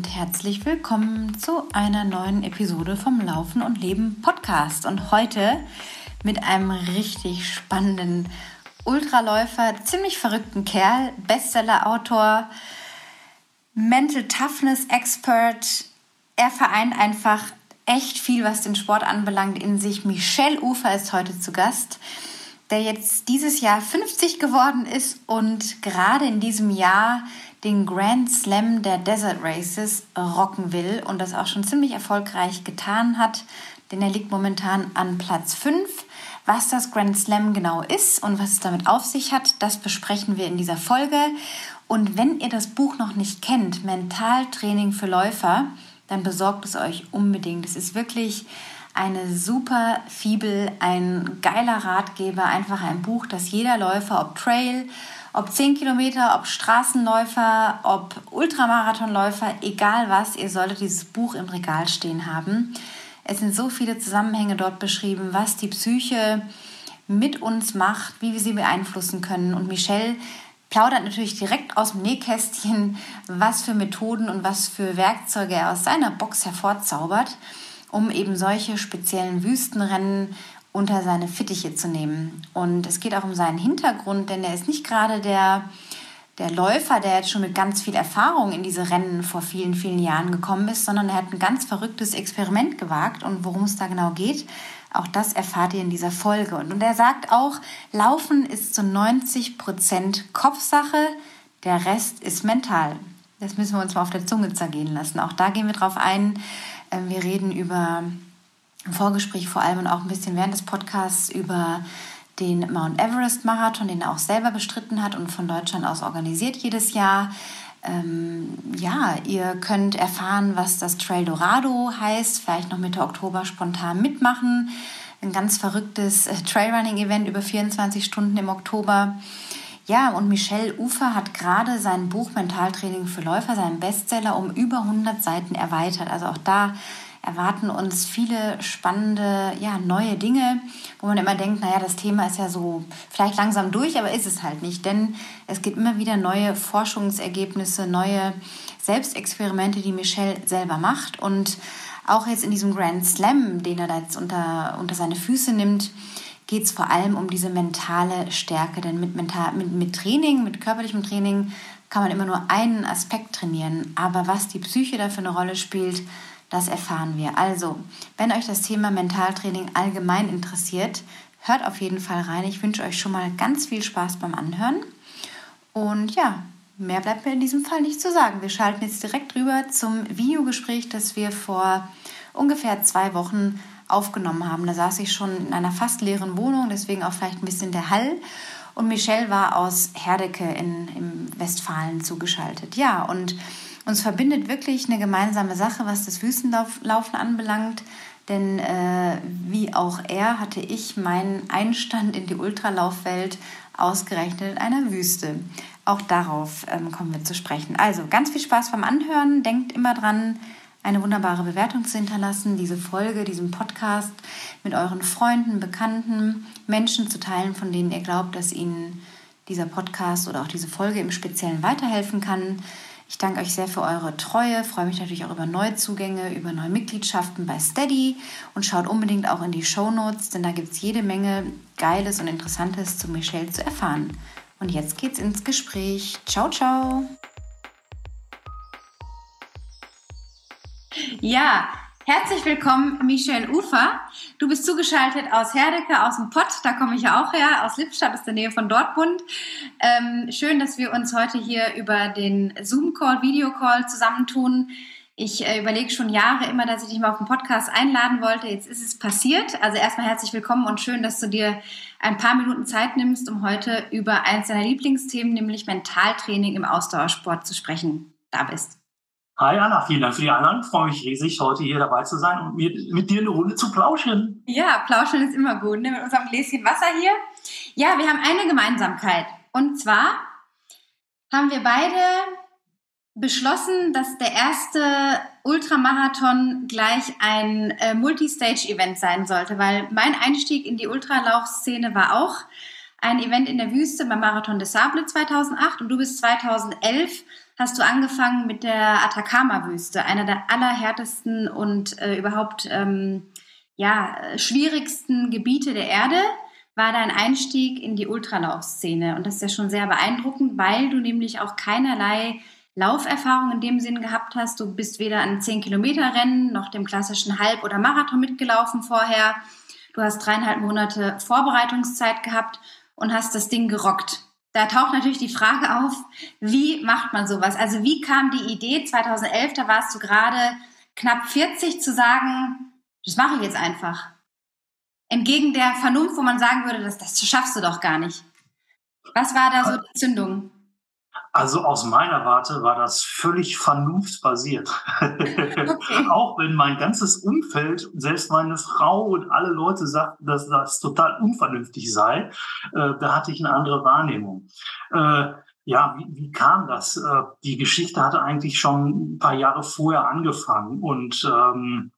und herzlich willkommen zu einer neuen Episode vom Laufen und Leben Podcast. Und heute mit einem richtig spannenden Ultraläufer, ziemlich verrückten Kerl, Bestseller-Autor, Mental Toughness Expert. Er vereint einfach echt viel, was den Sport anbelangt, in sich. Michel Ufer ist heute zu Gast, der jetzt dieses Jahr 50 geworden ist und gerade in diesem Jahr den Grand Slam der Desert Races rocken will und das auch schon ziemlich erfolgreich getan hat, denn er liegt momentan an Platz 5. Was das Grand Slam genau ist und was es damit auf sich hat, das besprechen wir in dieser Folge. Und wenn ihr das Buch noch nicht kennt, Mentaltraining für Läufer, dann besorgt es euch unbedingt. Es ist wirklich eine super Fibel, ein geiler Ratgeber, einfach ein Buch, das jeder Läufer, ob Trail, ob 10 Kilometer, ob Straßenläufer, ob Ultramarathonläufer, egal was, ihr solltet dieses Buch im Regal stehen haben. Es sind so viele Zusammenhänge dort beschrieben, was die Psyche mit uns macht, wie wir sie beeinflussen können. Und Michelle plaudert natürlich direkt aus dem Nähkästchen, was für Methoden und was für Werkzeuge er aus seiner Box hervorzaubert, um eben solche speziellen Wüstenrennen unter seine Fittiche zu nehmen. Und es geht auch um seinen Hintergrund, denn er ist nicht gerade der, der Läufer, der jetzt schon mit ganz viel Erfahrung in diese Rennen vor vielen, vielen Jahren gekommen ist, sondern er hat ein ganz verrücktes Experiment gewagt. Und worum es da genau geht, auch das erfahrt ihr in dieser Folge. Und, und er sagt auch, Laufen ist zu 90 Prozent Kopfsache, der Rest ist mental. Das müssen wir uns mal auf der Zunge zergehen lassen. Auch da gehen wir drauf ein. Ähm, wir reden über im Vorgespräch vor allem und auch ein bisschen während des Podcasts über den Mount Everest Marathon, den er auch selber bestritten hat und von Deutschland aus organisiert jedes Jahr. Ähm, ja, ihr könnt erfahren, was das Trail Dorado heißt, vielleicht noch Mitte Oktober spontan mitmachen. Ein ganz verrücktes äh, Trailrunning-Event über 24 Stunden im Oktober. Ja, und Michelle Ufer hat gerade sein Buch Mentaltraining für Läufer, seinen Bestseller, um über 100 Seiten erweitert. Also auch da erwarten uns viele spannende, ja, neue Dinge, wo man immer denkt, naja, das Thema ist ja so vielleicht langsam durch, aber ist es halt nicht, denn es gibt immer wieder neue Forschungsergebnisse, neue Selbstexperimente, die Michelle selber macht und auch jetzt in diesem Grand Slam, den er da jetzt unter, unter seine Füße nimmt, geht es vor allem um diese mentale Stärke. Denn mit, mental, mit, mit Training, mit körperlichem Training kann man immer nur einen Aspekt trainieren. Aber was die Psyche da für eine Rolle spielt, das erfahren wir. Also, wenn euch das Thema Mentaltraining allgemein interessiert, hört auf jeden Fall rein. Ich wünsche euch schon mal ganz viel Spaß beim Anhören. Und ja, mehr bleibt mir in diesem Fall nicht zu sagen. Wir schalten jetzt direkt rüber zum Videogespräch, das wir vor ungefähr zwei Wochen aufgenommen haben. Da saß ich schon in einer fast leeren Wohnung, deswegen auch vielleicht ein bisschen der Hall. Und Michelle war aus Herdecke in, im Westfalen zugeschaltet. Ja, und uns verbindet wirklich eine gemeinsame Sache, was das Wüstenlaufen anbelangt. Denn äh, wie auch er hatte ich meinen Einstand in die Ultralaufwelt ausgerechnet in einer Wüste. Auch darauf ähm, kommen wir zu sprechen. Also ganz viel Spaß beim Anhören. Denkt immer dran, eine wunderbare Bewertung zu hinterlassen, diese Folge, diesen Podcast mit euren Freunden, Bekannten, Menschen zu teilen, von denen ihr glaubt, dass ihnen dieser Podcast oder auch diese Folge im Speziellen weiterhelfen kann. Ich danke euch sehr für eure Treue, freue mich natürlich auch über Neuzugänge, über neue Mitgliedschaften bei Steady und schaut unbedingt auch in die Show Notes, denn da gibt es jede Menge Geiles und Interessantes zu Michelle zu erfahren. Und jetzt geht's ins Gespräch. Ciao, ciao! Ja, Herzlich willkommen, Michelle Ufer. Du bist zugeschaltet aus Herdecke, aus dem Pott, da komme ich ja auch her, aus Lippstadt, ist der Nähe von Dortmund. Ähm, schön, dass wir uns heute hier über den Zoom-Call, Video-Call zusammentun. Ich äh, überlege schon Jahre immer, dass ich dich mal auf den Podcast einladen wollte. Jetzt ist es passiert. Also erstmal herzlich willkommen und schön, dass du dir ein paar Minuten Zeit nimmst, um heute über eins deiner Lieblingsthemen, nämlich Mentaltraining im Ausdauersport zu sprechen. Da bist. Hi Anna, vielen Dank für die Einladung. Freue mich riesig, heute hier dabei zu sein und mit, mit dir eine Runde zu plauschen. Ja, plauschen ist immer gut, ne? mit unserem Gläschen Wasser hier. Ja, wir haben eine Gemeinsamkeit. Und zwar haben wir beide beschlossen, dass der erste Ultramarathon gleich ein äh, Multistage-Event sein sollte, weil mein Einstieg in die Ultralaufszene war auch ein Event in der Wüste beim Marathon des Sable 2008 und du bist 2011 hast du angefangen mit der Atacama-Wüste, einer der allerhärtesten und äh, überhaupt ähm, ja, schwierigsten Gebiete der Erde, war dein Einstieg in die Ultralaufszene. Und das ist ja schon sehr beeindruckend, weil du nämlich auch keinerlei Lauferfahrung in dem Sinn gehabt hast. Du bist weder an 10-Kilometer-Rennen noch dem klassischen Halb- oder Marathon mitgelaufen vorher. Du hast dreieinhalb Monate Vorbereitungszeit gehabt und hast das Ding gerockt da taucht natürlich die Frage auf, wie macht man sowas? Also wie kam die Idee 2011, da warst du gerade knapp 40, zu sagen, das mache ich jetzt einfach. Entgegen der Vernunft, wo man sagen würde, das, das schaffst du doch gar nicht. Was war da so die Zündung? Also aus meiner Warte war das völlig vernunftsbasiert. Okay. Auch wenn mein ganzes Umfeld, selbst meine Frau und alle Leute sagten, dass das total unvernünftig sei, äh, da hatte ich eine andere Wahrnehmung. Äh, ja, wie, wie kam das? Äh, die Geschichte hatte eigentlich schon ein paar Jahre vorher angefangen und ähm,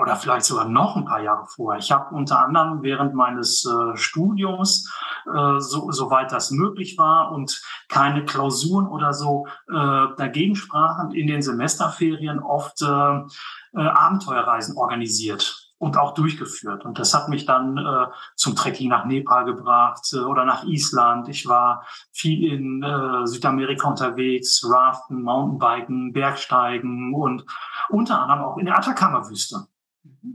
oder vielleicht sogar noch ein paar Jahre vorher. Ich habe unter anderem während meines äh, Studiums, äh, so, soweit das möglich war und keine Klausuren oder so äh, dagegen sprachen, in den Semesterferien oft äh, äh, Abenteuerreisen organisiert und auch durchgeführt. Und das hat mich dann äh, zum Trekking nach Nepal gebracht äh, oder nach Island. Ich war viel in äh, Südamerika unterwegs, Raften, Mountainbiken, Bergsteigen und unter anderem auch in der Atacama-Wüste.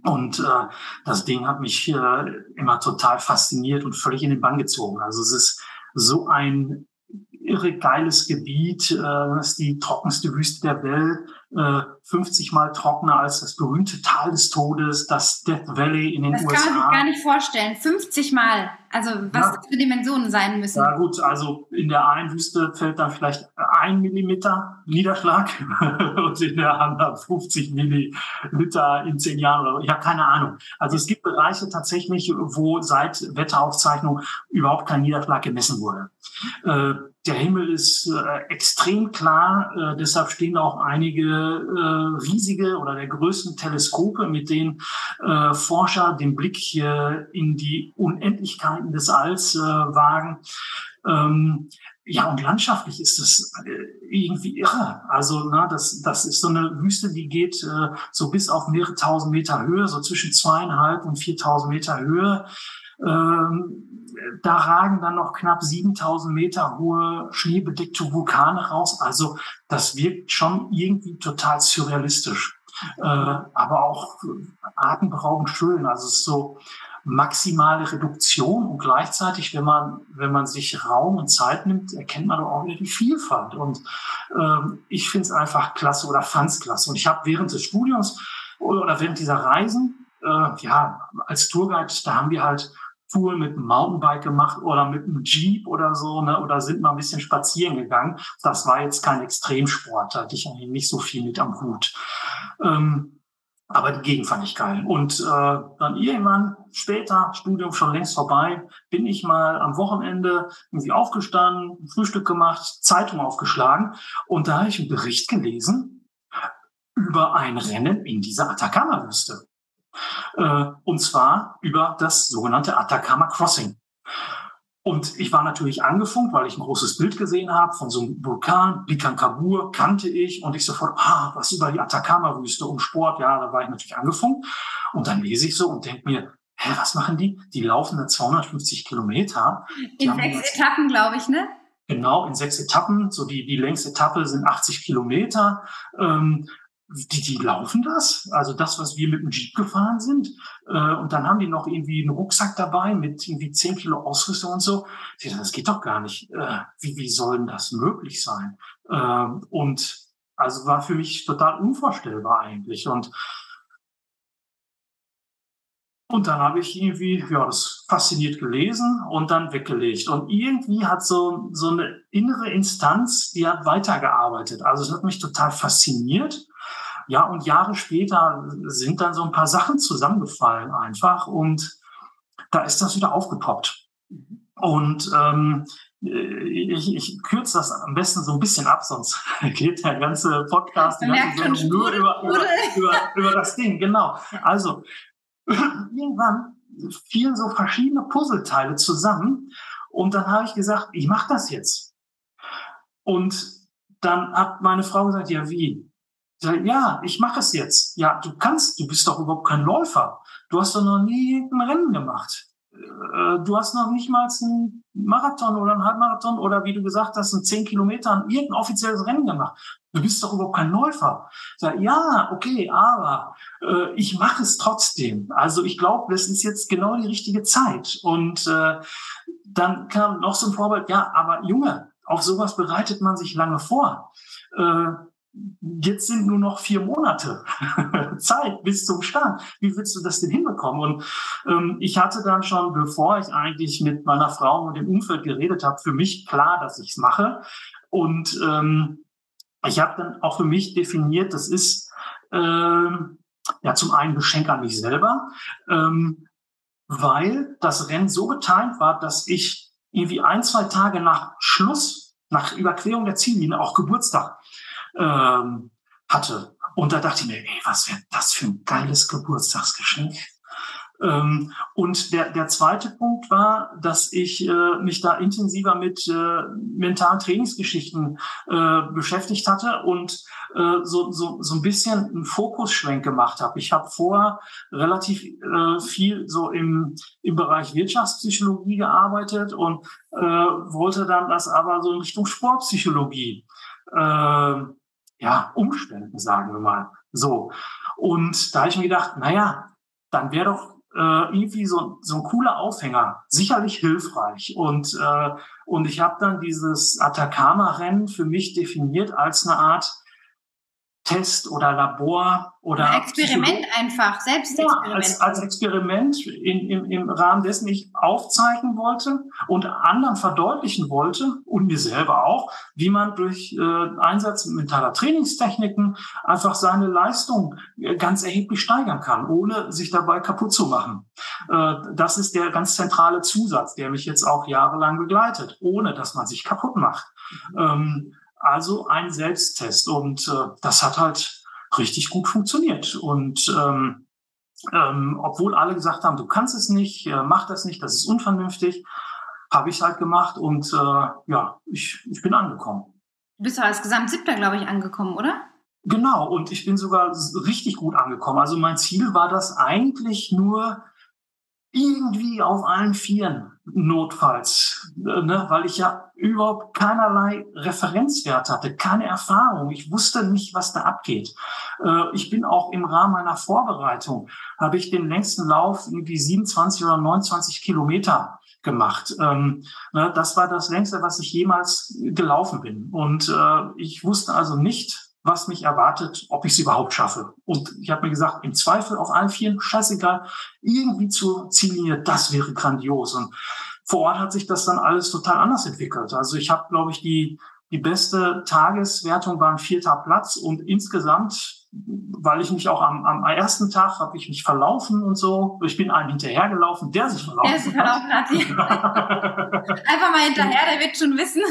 Und äh, das Ding hat mich äh, immer total fasziniert und völlig in den Bann gezogen. Also es ist so ein irre geiles Gebiet. Äh, das ist die trockenste Wüste der Welt. 50 äh, Mal trockener als das berühmte Tal des Todes, das Death Valley in den das USA. Das kann man sich gar nicht vorstellen. 50 Mal. Also was ja. das für Dimensionen sein müssen. Ja gut, also in der einen Wüste fällt dann vielleicht ein Millimeter Niederschlag und in der anderen 50 Milliliter in zehn Jahren oder. Ich habe keine Ahnung. Also es gibt Bereiche tatsächlich, wo seit Wetteraufzeichnung überhaupt kein Niederschlag gemessen wurde. Äh, der Himmel ist äh, extrem klar, äh, deshalb stehen auch einige äh, riesige oder der größten Teleskope, mit denen äh, Forscher den Blick in die Unendlichkeiten des Alls äh, wagen. Ähm, ja, und landschaftlich ist das äh, irgendwie irre. Also, na, das, das ist so eine Wüste, die geht äh, so bis auf mehrere tausend Meter Höhe, so zwischen zweieinhalb und viertausend Meter Höhe. Ähm, da ragen dann noch knapp 7000 Meter hohe schneebedeckte Vulkane raus. Also das wirkt schon irgendwie total surrealistisch, äh, aber auch atemberaubend schön. Also es ist so maximale Reduktion und gleichzeitig, wenn man wenn man sich Raum und Zeit nimmt, erkennt man doch auch wieder die Vielfalt. Und ähm, ich finde es einfach klasse oder fand es klasse. Und ich habe während des Studiums oder während dieser Reisen, äh, ja, als Tourguide, da haben wir halt Touren mit dem Mountainbike gemacht oder mit einem Jeep oder so, ne, oder sind mal ein bisschen spazieren gegangen. Das war jetzt kein Extremsport, da hatte ich eigentlich nicht so viel mit am Hut. Ähm, aber die Gegend fand ich geil. Und äh, dann irgendwann später, Studium schon längst vorbei, bin ich mal am Wochenende irgendwie aufgestanden, Frühstück gemacht, Zeitung aufgeschlagen und da habe ich einen Bericht gelesen über ein Rennen in dieser Atacama-Wüste. Äh, und zwar über das sogenannte Atacama Crossing. Und ich war natürlich angefunkt, weil ich ein großes Bild gesehen habe von so einem Vulkan, Bikankabur, kannte ich. Und ich sofort, ah, was über die Atacama-Wüste und Sport. Ja, da war ich natürlich angefunkt. Und dann lese ich so und denke mir, hä, was machen die? Die laufen da 250 Kilometer. Die in sechs Etappen, glaube ich, ne? Genau, in sechs Etappen. So die, die längste Etappe sind 80 Kilometer. Ähm, die, die laufen das, also das, was wir mit dem Jeep gefahren sind. Äh, und dann haben die noch irgendwie einen Rucksack dabei mit irgendwie 10 Kilo Ausrüstung und so. Das geht doch gar nicht. Äh, wie, wie soll denn das möglich sein? Äh, und also war für mich total unvorstellbar eigentlich. Und und dann habe ich irgendwie, ja, das fasziniert gelesen und dann weggelegt. Und irgendwie hat so, so eine innere Instanz, die hat weitergearbeitet. Also es hat mich total fasziniert. Ja, und Jahre später sind dann so ein paar Sachen zusammengefallen einfach und da ist das wieder aufgepoppt. Und ähm, ich, ich kürze das am besten so ein bisschen ab, sonst geht der ganze Podcast die ganze nur über, über, über, über das Ding. Genau. Also irgendwann fielen so verschiedene Puzzleteile zusammen. Und dann habe ich gesagt, ich mache das jetzt. Und dann hat meine Frau gesagt, ja, wie? Ja, ich mache es jetzt. Ja, du kannst, du bist doch überhaupt kein Läufer. Du hast doch noch nie ein Rennen gemacht. Äh, du hast noch nicht mal einen Marathon oder einen Halbmarathon oder wie du gesagt hast, ein 10 Kilometer irgendein offizielles Rennen gemacht. Du bist doch überhaupt kein Läufer. Sag, ja, okay, aber äh, ich mache es trotzdem. Also ich glaube, das ist jetzt genau die richtige Zeit. Und äh, dann kam noch so ein Vorbild, ja, aber Junge, auf sowas bereitet man sich lange vor. Äh, jetzt sind nur noch vier Monate Zeit bis zum Start. Wie willst du das denn hinbekommen? Und ähm, ich hatte dann schon, bevor ich eigentlich mit meiner Frau und dem Umfeld geredet habe, für mich klar, dass ich es mache. Und ähm, ich habe dann auch für mich definiert, das ist ähm, ja zum einen Geschenk an mich selber, ähm, weil das Rennen so getimt war, dass ich irgendwie ein, zwei Tage nach Schluss, nach Überquerung der Ziellinie, auch Geburtstag, ähm, hatte. Und da dachte ich mir, ey, was wäre das für ein geiles Geburtstagsgeschenk? Ähm, und der, der zweite Punkt war, dass ich äh, mich da intensiver mit äh, mentalen Trainingsgeschichten äh, beschäftigt hatte und äh, so, so, so ein bisschen einen Fokusschwenk gemacht habe. Ich habe vorher relativ äh, viel so im, im Bereich Wirtschaftspsychologie gearbeitet und äh, wollte dann das aber so in Richtung Sportpsychologie äh, ja, umstellen, sagen wir mal. So. Und da habe ich mir gedacht, naja, dann wäre doch äh, irgendwie so, so ein cooler Aufhänger sicherlich hilfreich. Und, äh, und ich habe dann dieses Atacama-Rennen für mich definiert als eine Art Test oder Labor oder Ein Experiment einfach, Selbstexperiment. Ja, als, als Experiment in, im, im Rahmen dessen ich aufzeigen wollte und anderen verdeutlichen wollte und mir selber auch, wie man durch äh, Einsatz mentaler Trainingstechniken einfach seine Leistung äh, ganz erheblich steigern kann, ohne sich dabei kaputt zu machen. Äh, das ist der ganz zentrale Zusatz, der mich jetzt auch jahrelang begleitet, ohne dass man sich kaputt macht. Ähm, also ein Selbsttest. Und äh, das hat halt richtig gut funktioniert. Und ähm, ähm, obwohl alle gesagt haben, du kannst es nicht, äh, mach das nicht, das ist unvernünftig, habe ich halt gemacht und äh, ja, ich, ich bin angekommen. Du bist doch als Gesamtsiebter, glaube ich, angekommen, oder? Genau, und ich bin sogar richtig gut angekommen. Also mein Ziel war das eigentlich nur irgendwie auf allen Vieren notfalls, ne? weil ich ja überhaupt keinerlei Referenzwert hatte, keine Erfahrung. Ich wusste nicht, was da abgeht. Äh, ich bin auch im Rahmen meiner Vorbereitung, habe ich den längsten Lauf irgendwie 27 oder 29 Kilometer gemacht. Ähm, ne? Das war das längste, was ich jemals gelaufen bin. Und äh, ich wusste also nicht, was mich erwartet, ob ich es überhaupt schaffe. Und ich habe mir gesagt, im Zweifel auf allen Vieren, scheißegal, irgendwie zur Ziellinie, das wäre grandios. Und vor Ort hat sich das dann alles total anders entwickelt. Also ich habe, glaube ich, die, die beste Tageswertung war ein vierter Platz und insgesamt weil ich mich auch am, am ersten Tag habe ich mich verlaufen und so. Ich bin einem hinterhergelaufen, der sich verlaufen der sich verlaufen hat. Einfach mal hinterher, der wird schon wissen.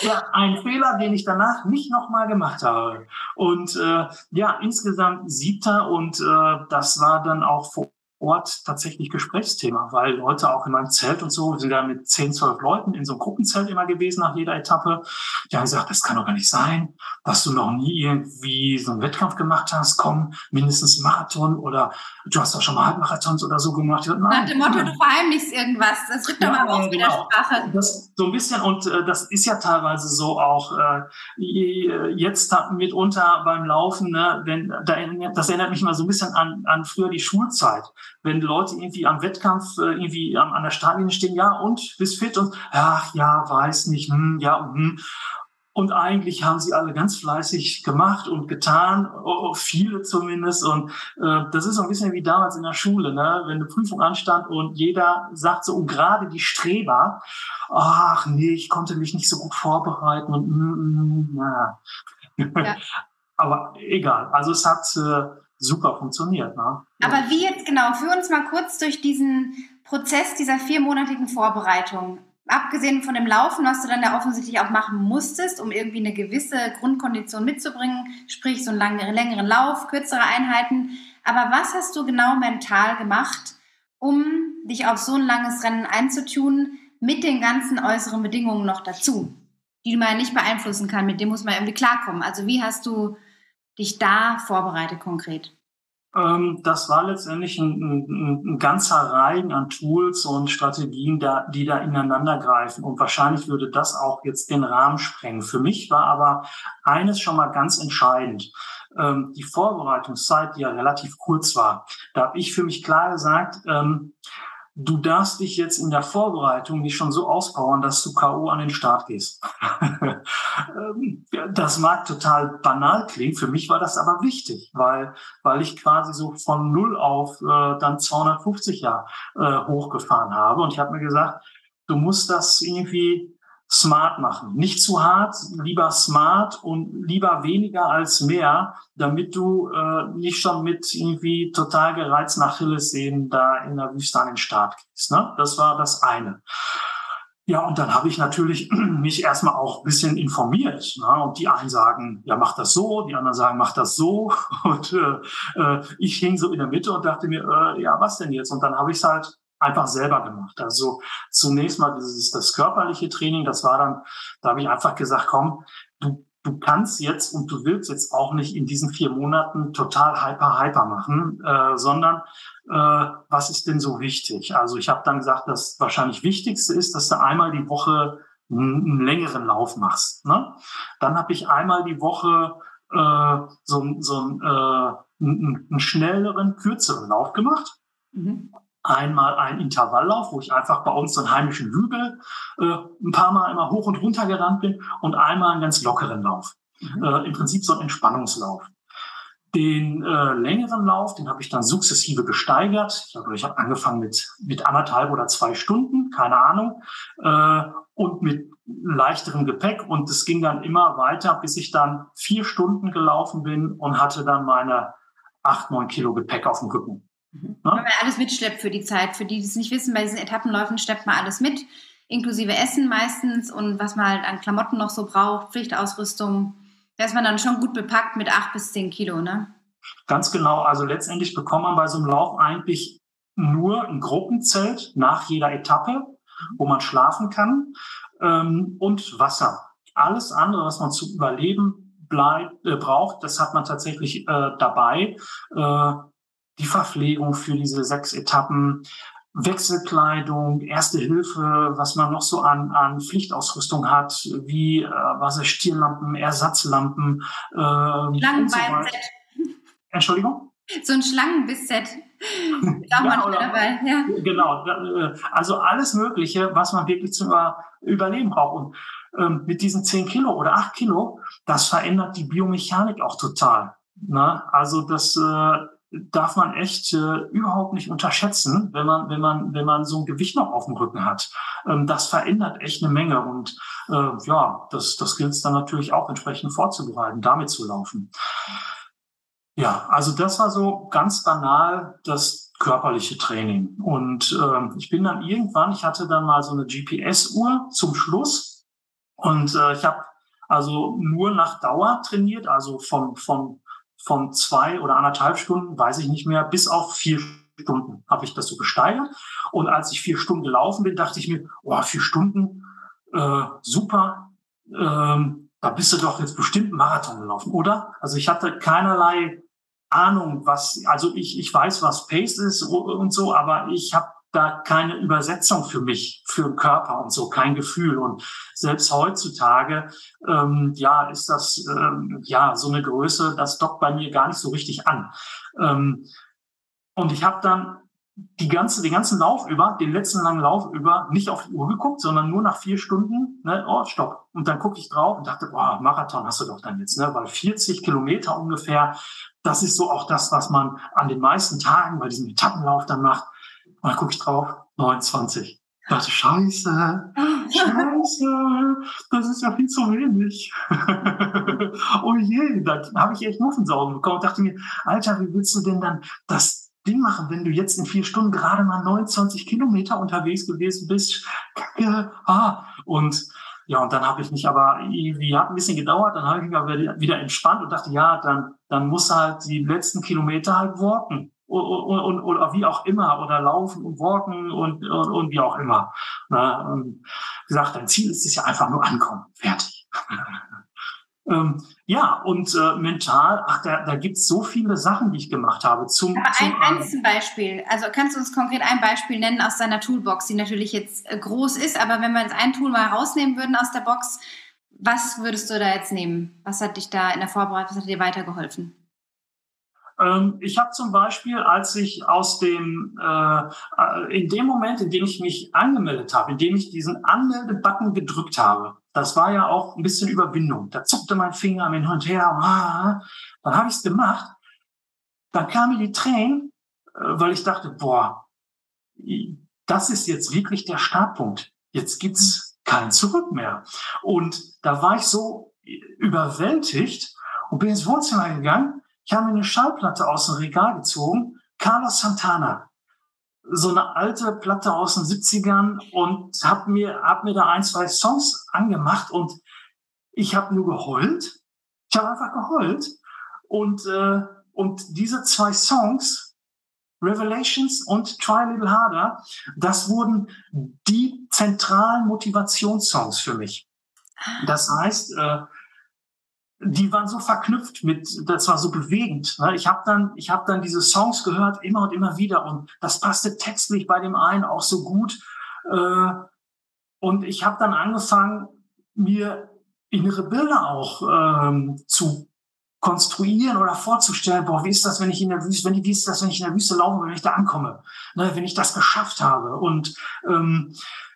ja, ein Fehler, den ich danach nicht nochmal gemacht habe. Und äh, ja, insgesamt siebter und äh, das war dann auch vor Ort tatsächlich Gesprächsthema, weil Leute auch in meinem Zelt und so, sind da mit 10, 12 Leuten in so einem Gruppenzelt immer gewesen nach jeder Etappe. Die haben gesagt, das kann doch gar nicht sein, dass du noch nie irgendwie so einen Wettkampf gemacht hast. Komm, mindestens Marathon oder du hast doch schon mal Halbmarathons oder so gemacht. Nein, Nach dem Motto, du verheimlichst irgendwas. Das rückt doch ja, mal raus mit der genau. Sprache. Das, so ein bisschen und äh, das ist ja teilweise so auch äh, jetzt mitunter beim Laufen, ne, wenn, da, das erinnert mich mal so ein bisschen an, an früher die Schulzeit wenn Leute irgendwie am Wettkampf äh, irgendwie an, an der Startlinie stehen, ja und bist fit und ach ja, weiß nicht, hm, ja hm. Und eigentlich haben sie alle ganz fleißig gemacht und getan, viele zumindest. Und äh, das ist so ein bisschen wie damals in der Schule, ne? wenn eine Prüfung anstand und jeder sagt so, und gerade die Streber, ach nee, ich konnte mich nicht so gut vorbereiten und mm, mm, na. Ja. Aber egal. Also es hat äh, super funktioniert. Ne? Aber wie jetzt genau? Führ uns mal kurz durch diesen Prozess dieser viermonatigen Vorbereitung. Abgesehen von dem Laufen, was du dann ja offensichtlich auch machen musstest, um irgendwie eine gewisse Grundkondition mitzubringen, sprich so einen langen, längeren Lauf, kürzere Einheiten. Aber was hast du genau mental gemacht, um dich auf so ein langes Rennen einzutun, mit den ganzen äußeren Bedingungen noch dazu, die man nicht beeinflussen kann, mit dem muss man irgendwie klarkommen. Also wie hast du dich da vorbereitet konkret? Ähm, das war letztendlich ein, ein, ein, ganzer Reihen an Tools und Strategien, da, die da ineinander greifen. Und wahrscheinlich würde das auch jetzt den Rahmen sprengen. Für mich war aber eines schon mal ganz entscheidend. Ähm, die Vorbereitungszeit, die ja relativ kurz war. Da habe ich für mich klar gesagt, ähm, du darfst dich jetzt in der Vorbereitung nicht schon so auspowern, dass du K.O. an den Start gehst. Ähm, das mag total banal klingen. Für mich war das aber wichtig, weil, weil ich quasi so von null auf äh, dann 250 Jahre äh, hochgefahren habe. Und ich habe mir gesagt, du musst das irgendwie smart machen. Nicht zu hart, lieber smart und lieber weniger als mehr, damit du äh, nicht schon mit irgendwie total gereizt nach Hillesseen da in der Wüste an den Start gehst. Ne? Das war das eine. Ja, und dann habe ich natürlich mich erstmal auch ein bisschen informiert. Ne? Und die einen sagen, ja, mach das so, die anderen sagen, mach das so. Und äh, äh, ich hing so in der Mitte und dachte mir, äh, ja, was denn jetzt? Und dann habe ich es halt einfach selber gemacht. Also zunächst mal dieses das körperliche Training, das war dann, da habe ich einfach gesagt, komm, du du kannst jetzt und du willst jetzt auch nicht in diesen vier Monaten total hyper hyper machen, äh, sondern äh, was ist denn so wichtig? Also ich habe dann gesagt, das wahrscheinlich Wichtigste ist, dass du einmal die Woche einen, längeren Lauf machst. Ne? Dann habe ich einmal die Woche äh, so, so äh, einen, einen schnelleren, kürzeren Lauf gemacht. Mhm einmal ein Intervalllauf, wo ich einfach bei uns so einen heimischen Hügel äh, ein paar Mal immer hoch und runter gerannt bin und einmal einen ganz lockeren Lauf. Mhm. Äh, Im Prinzip so ein Entspannungslauf. Den äh, längeren Lauf, den habe ich dann sukzessive gesteigert. Ich habe hab angefangen mit, mit anderthalb oder zwei Stunden, keine Ahnung, äh, und mit leichterem Gepäck. Und es ging dann immer weiter, bis ich dann vier Stunden gelaufen bin und hatte dann meine acht, neun Kilo Gepäck auf dem Rücken. Mhm. Wenn man alles mitschleppt für die Zeit. Für die, die es nicht wissen, bei diesen Etappenläufen schleppt man alles mit, inklusive Essen meistens und was man halt an Klamotten noch so braucht, Pflichtausrüstung. Da ist man dann schon gut bepackt mit acht bis zehn Kilo, ne? Ganz genau. Also letztendlich bekommt man bei so einem Lauf eigentlich nur ein Gruppenzelt nach jeder Etappe, wo man schlafen kann ähm, und Wasser. Alles andere, was man zu überleben bleibt, äh, braucht, das hat man tatsächlich äh, dabei. Äh, die Verpflegung für diese sechs Etappen, Wechselkleidung, Erste Hilfe, was man noch so an, an Pflichtausrüstung hat, wie äh, was ist Stirnlampen, Ersatzlampen. Äh, Schlangenbein-Set. So Entschuldigung? So ein Schlangenbiss-Set. ja, dabei. Ja. Genau, äh, also alles Mögliche, was man wirklich zum Überleben braucht. Und ähm, mit diesen zehn Kilo oder acht Kilo, das verändert die Biomechanik auch total. Ne? also das äh, darf man echt äh, überhaupt nicht unterschätzen, wenn man, wenn man, wenn man so ein Gewicht noch auf dem Rücken hat. Ähm, das verändert echt eine Menge und äh, ja, das, das gilt es dann natürlich auch entsprechend vorzubereiten, damit zu laufen. Ja, also das war so ganz banal das körperliche Training. Und äh, ich bin dann irgendwann, ich hatte dann mal so eine GPS-Uhr zum Schluss und äh, ich habe also nur nach Dauer trainiert, also von, von von zwei oder anderthalb Stunden, weiß ich nicht mehr, bis auf vier Stunden habe ich das so gesteigert. Und als ich vier Stunden gelaufen bin, dachte ich mir, oh, vier Stunden, äh, super, ähm, da bist du doch jetzt bestimmt Marathon gelaufen, oder? Also ich hatte keinerlei Ahnung, was, also ich, ich weiß, was Pace ist und so, aber ich habe da keine Übersetzung für mich, für den Körper und so, kein Gefühl. Und selbst heutzutage, ähm, ja, ist das ähm, ja so eine Größe, das dockt bei mir gar nicht so richtig an. Ähm, und ich habe dann die ganze, den ganzen Lauf über, den letzten langen Lauf über, nicht auf die Uhr geguckt, sondern nur nach vier Stunden, ne, oh, stopp. Und dann gucke ich drauf und dachte, boah, Marathon hast du doch dann jetzt, ne, weil 40 Kilometer ungefähr, das ist so auch das, was man an den meisten Tagen bei diesem Etappenlauf dann macht. Und dann gucke ich drauf, 29. Ich dachte, scheiße, scheiße, das ist ja viel zu wenig. oh je, da habe ich echt Muffensaugen bekommen und dachte mir, Alter, wie willst du denn dann das Ding machen, wenn du jetzt in vier Stunden gerade mal 29 Kilometer unterwegs gewesen bist? Kacke, ah. Und ja, und dann habe ich mich aber, irgendwie hat ein bisschen gedauert, dann habe ich mich aber wieder entspannt und dachte, ja, dann, dann muss halt die letzten Kilometer halt worten. Und, und, oder wie auch immer oder laufen und walken und, und, und wie auch immer. Na, ähm, gesagt, dein Ziel ist es ja einfach nur ankommen. Fertig. ähm, ja, und äh, mental, ach, da, da gibt es so viele Sachen, die ich gemacht habe. Zum, Aber zum ein, ein Beispiel. Also kannst du uns konkret ein Beispiel nennen aus deiner Toolbox, die natürlich jetzt äh, groß ist, aber wenn wir jetzt ein Tool mal rausnehmen würden aus der Box, was würdest du da jetzt nehmen? Was hat dich da in der Vorbereitung, was hat dir weitergeholfen? Ähm, ich habe zum Beispiel, als ich aus dem, äh, in dem Moment, in dem ich mich angemeldet habe, in dem ich diesen Anmelde-Button gedrückt habe, das war ja auch ein bisschen Überwindung. Da zuckte mein Finger hin und her. Ah, dann habe ich es gemacht. Dann kamen mir die Tränen, äh, weil ich dachte, boah, das ist jetzt wirklich der Startpunkt. Jetzt gibt's kein Zurück mehr. Und da war ich so überwältigt und bin ins Wohnzimmer gegangen ich habe mir eine Schallplatte aus dem Regal gezogen, Carlos Santana. So eine alte Platte aus den 70ern und habe mir, hab mir da ein, zwei Songs angemacht und ich habe nur geheult. Ich habe einfach geheult. Und, äh, und diese zwei Songs, Revelations und Try a Little Harder, das wurden die zentralen Motivationssongs für mich. Das heißt, äh, die waren so verknüpft mit, das war so bewegend. Ne? Ich habe dann, ich habe dann diese Songs gehört immer und immer wieder und das passte textlich bei dem einen auch so gut. Äh, und ich habe dann angefangen, mir innere Bilder auch ähm, zu konstruieren oder vorzustellen, boah, wie ist das, wenn ich in der Wüste, wenn wie ist das, wenn ich in der Wüste laufe, wenn ich da ankomme, ne, wenn ich das geschafft habe und ähm,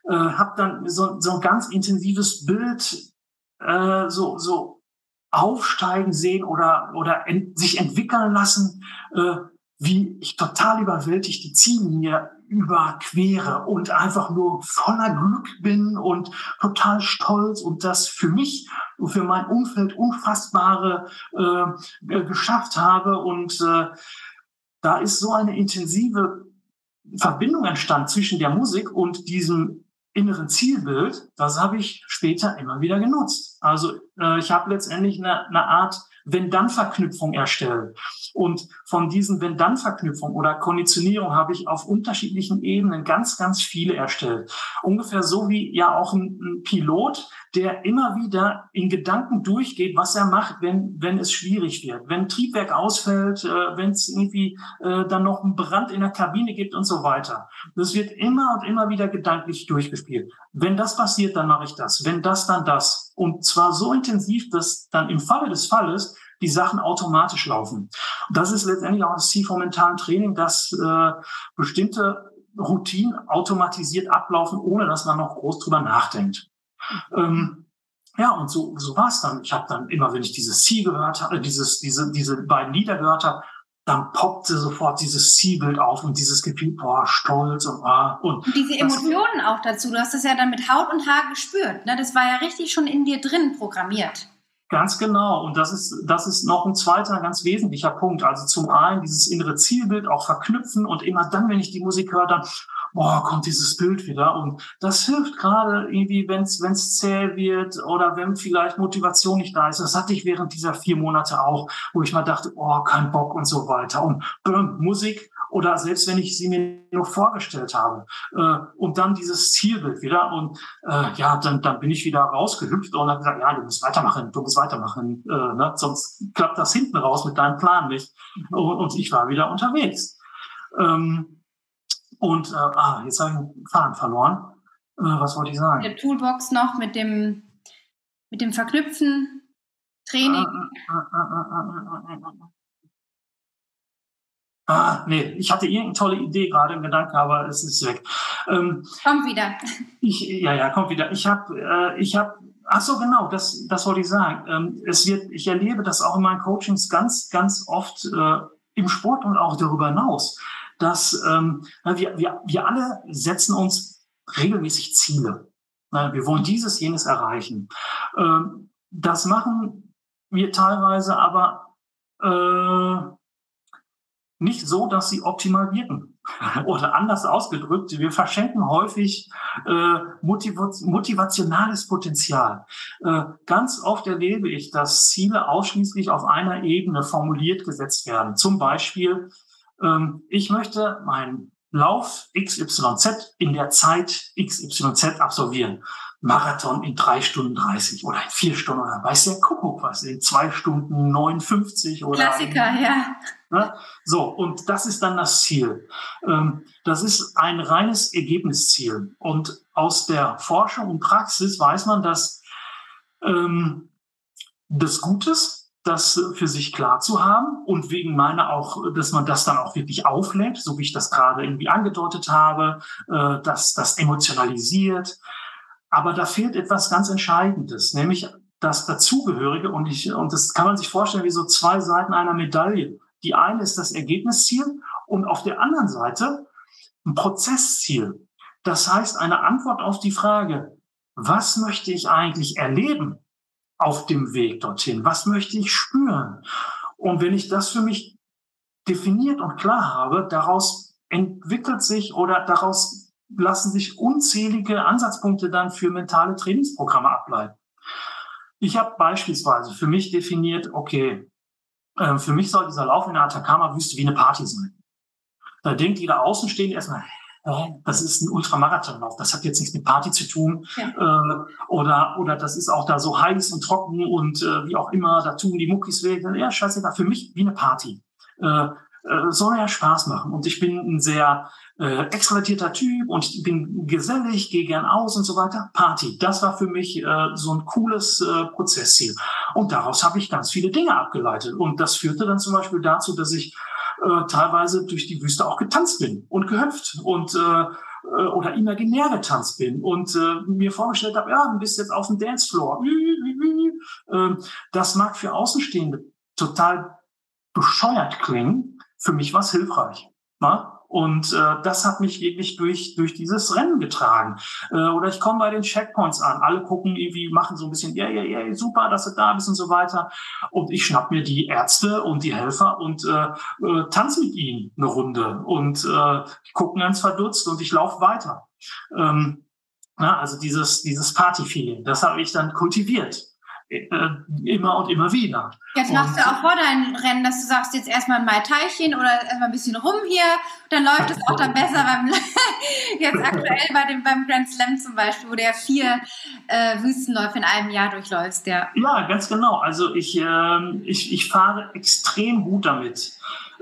äh, habe dann so, so ein ganz intensives Bild, äh, so so aufsteigen sehen oder, oder ent, sich entwickeln lassen, äh, wie ich total überwältigt die Ziellinie überquere und einfach nur voller Glück bin und total stolz und das für mich und für mein Umfeld Unfassbare äh, geschafft habe. Und äh, da ist so eine intensive Verbindung entstanden zwischen der Musik und diesem inneren Zielbild, das habe ich später immer wieder genutzt. Also äh, ich habe letztendlich eine, eine Art Wenn-Dann-Verknüpfung erstellt. Und von diesen Wenn-Dann-Verknüpfungen oder Konditionierung habe ich auf unterschiedlichen Ebenen ganz, ganz viele erstellt. Ungefähr so wie ja auch ein, ein Pilot, der immer wieder in Gedanken durchgeht, was er macht, wenn, wenn es schwierig wird. Wenn Triebwerk ausfällt, äh, wenn es irgendwie äh, dann noch einen Brand in der Kabine gibt und so weiter. Das wird immer und immer wieder gedanklich durchgespielt. Wenn das passiert, dann mache ich das. Wenn das, dann das. Und zwar so intensiv, dass dann im Falle des Falles die Sachen automatisch laufen. Das ist letztendlich auch das Ziel vom mentalen Training, dass äh, bestimmte Routinen automatisiert ablaufen, ohne dass man noch groß drüber nachdenkt. Ähm, ja, und so, so war es dann. Ich habe dann immer, wenn ich dieses C gehört habe, dieses, diese, diese beiden Lieder gehört habe, dann poppte sofort dieses Zielbild auf und dieses Gefühl, boah, stolz und ah. Und, und diese Emotionen auch dazu. Du hast das ja dann mit Haut und Haar gespürt. Ne? Das war ja richtig schon in dir drin programmiert. Ganz genau. Und das ist, das ist noch ein zweiter ganz wesentlicher Punkt. Also zum einen dieses innere Zielbild auch verknüpfen und immer dann, wenn ich die Musik höre, dann, boah, kommt dieses Bild wieder. Und das hilft gerade irgendwie, wenn es zäh wird oder wenn vielleicht Motivation nicht da ist. Das hatte ich während dieser vier Monate auch, wo ich mal dachte, oh, kein Bock und so weiter. Und böhm, Musik oder selbst wenn ich sie mir nur vorgestellt habe. Äh, und dann dieses Zielbild wieder. Und äh, ja, dann, dann bin ich wieder rausgehüpft und habe gesagt, ja, du musst weitermachen, du musst weitermachen. Äh, ne? Sonst klappt das hinten raus mit deinem Plan nicht. Und, und ich war wieder unterwegs. Ähm, und äh, ah, jetzt habe ich den Faden verloren. Äh, was wollte ich sagen? Der Toolbox noch mit dem, mit dem Verknüpfen, Training. Ah, nee, ich hatte irgendeine tolle Idee gerade im Gedanken, aber es ist weg. Ähm, kommt wieder. Ich, ja, ja, kommt wieder. Ich habe, äh, ich habe, ach so, genau, das, das wollte ich sagen. Ähm, es wird, ich erlebe das auch in meinen Coachings ganz, ganz oft äh, im Sport und auch darüber hinaus dass ähm, wir, wir, wir alle setzen uns regelmäßig Ziele. Wir wollen dieses, jenes erreichen. Ähm, das machen wir teilweise aber äh, nicht so, dass sie optimal wirken. Oder anders ausgedrückt, wir verschenken häufig äh, motivationales Potenzial. Äh, ganz oft erlebe ich, dass Ziele ausschließlich auf einer Ebene formuliert gesetzt werden. Zum Beispiel, ähm, ich möchte meinen Lauf XYZ in der Zeit XYZ absolvieren. Marathon in drei Stunden 30 oder in vier Stunden oder weiß der Kuckuck was, in zwei Stunden 59 oder. Klassiker, in, ja. Ne? So, und das ist dann das Ziel. Ähm, das ist ein reines Ergebnisziel. Und aus der Forschung und Praxis weiß man, dass ähm, das Gutes das für sich klar zu haben und wegen meiner auch, dass man das dann auch wirklich auflädt, so wie ich das gerade irgendwie angedeutet habe, äh, dass das emotionalisiert. Aber da fehlt etwas ganz Entscheidendes, nämlich das Dazugehörige und ich, und das kann man sich vorstellen wie so zwei Seiten einer Medaille. Die eine ist das Ergebnisziel und auf der anderen Seite ein Prozessziel. Das heißt, eine Antwort auf die Frage, was möchte ich eigentlich erleben? Auf dem Weg dorthin? Was möchte ich spüren? Und wenn ich das für mich definiert und klar habe, daraus entwickelt sich oder daraus lassen sich unzählige Ansatzpunkte dann für mentale Trainingsprogramme ableiten. Ich habe beispielsweise für mich definiert, okay, äh, für mich soll dieser Lauf in der Atacama-Wüste wie eine Party sein. Da denkt jeder Außenstehende erstmal, das ist ein Ultramarathonlauf, das hat jetzt nichts mit Party zu tun. Ja. Äh, oder, oder das ist auch da so heiß und trocken und äh, wie auch immer, da tun die Muckis weh. Ja, scheißegal, für mich wie eine Party. Äh, äh, soll ja Spaß machen. Und ich bin ein sehr äh, extrovertierter Typ und ich bin gesellig, gehe gern aus und so weiter. Party, das war für mich äh, so ein cooles äh, Prozessziel. Und daraus habe ich ganz viele Dinge abgeleitet. Und das führte dann zum Beispiel dazu, dass ich äh, teilweise durch die Wüste auch getanzt bin und gehüpft und äh, äh, oder imaginär getanzt bin und äh, mir vorgestellt habe, ja, du bist jetzt auf dem Dancefloor. Äh, das mag für Außenstehende total bescheuert klingen. Für mich war es hilfreich. Na? Und äh, das hat mich wirklich durch, durch dieses Rennen getragen. Äh, oder ich komme bei den Checkpoints an. Alle gucken irgendwie, machen so ein bisschen, ja, ja, ja, super, dass du da bist und so weiter. Und ich schnapp mir die Ärzte und die Helfer und äh, äh, tanze mit ihnen eine Runde. Und äh, gucken ganz verdutzt und ich laufe weiter. Ähm, na, also dieses, dieses Party-Feeling, das habe ich dann kultiviert. Äh, immer und immer wieder. Jetzt machst du auch vor deinem Rennen, dass du sagst, jetzt erstmal ein Mai Teilchen oder erstmal ein bisschen rum hier, dann läuft es auch dann besser beim, jetzt aktuell bei dem, beim Grand Slam zum Beispiel, wo du ja vier äh, Wüstenläufe in einem Jahr durchläufst, ja. Ja, ganz genau. Also ich, äh, ich, ich fahre extrem gut damit.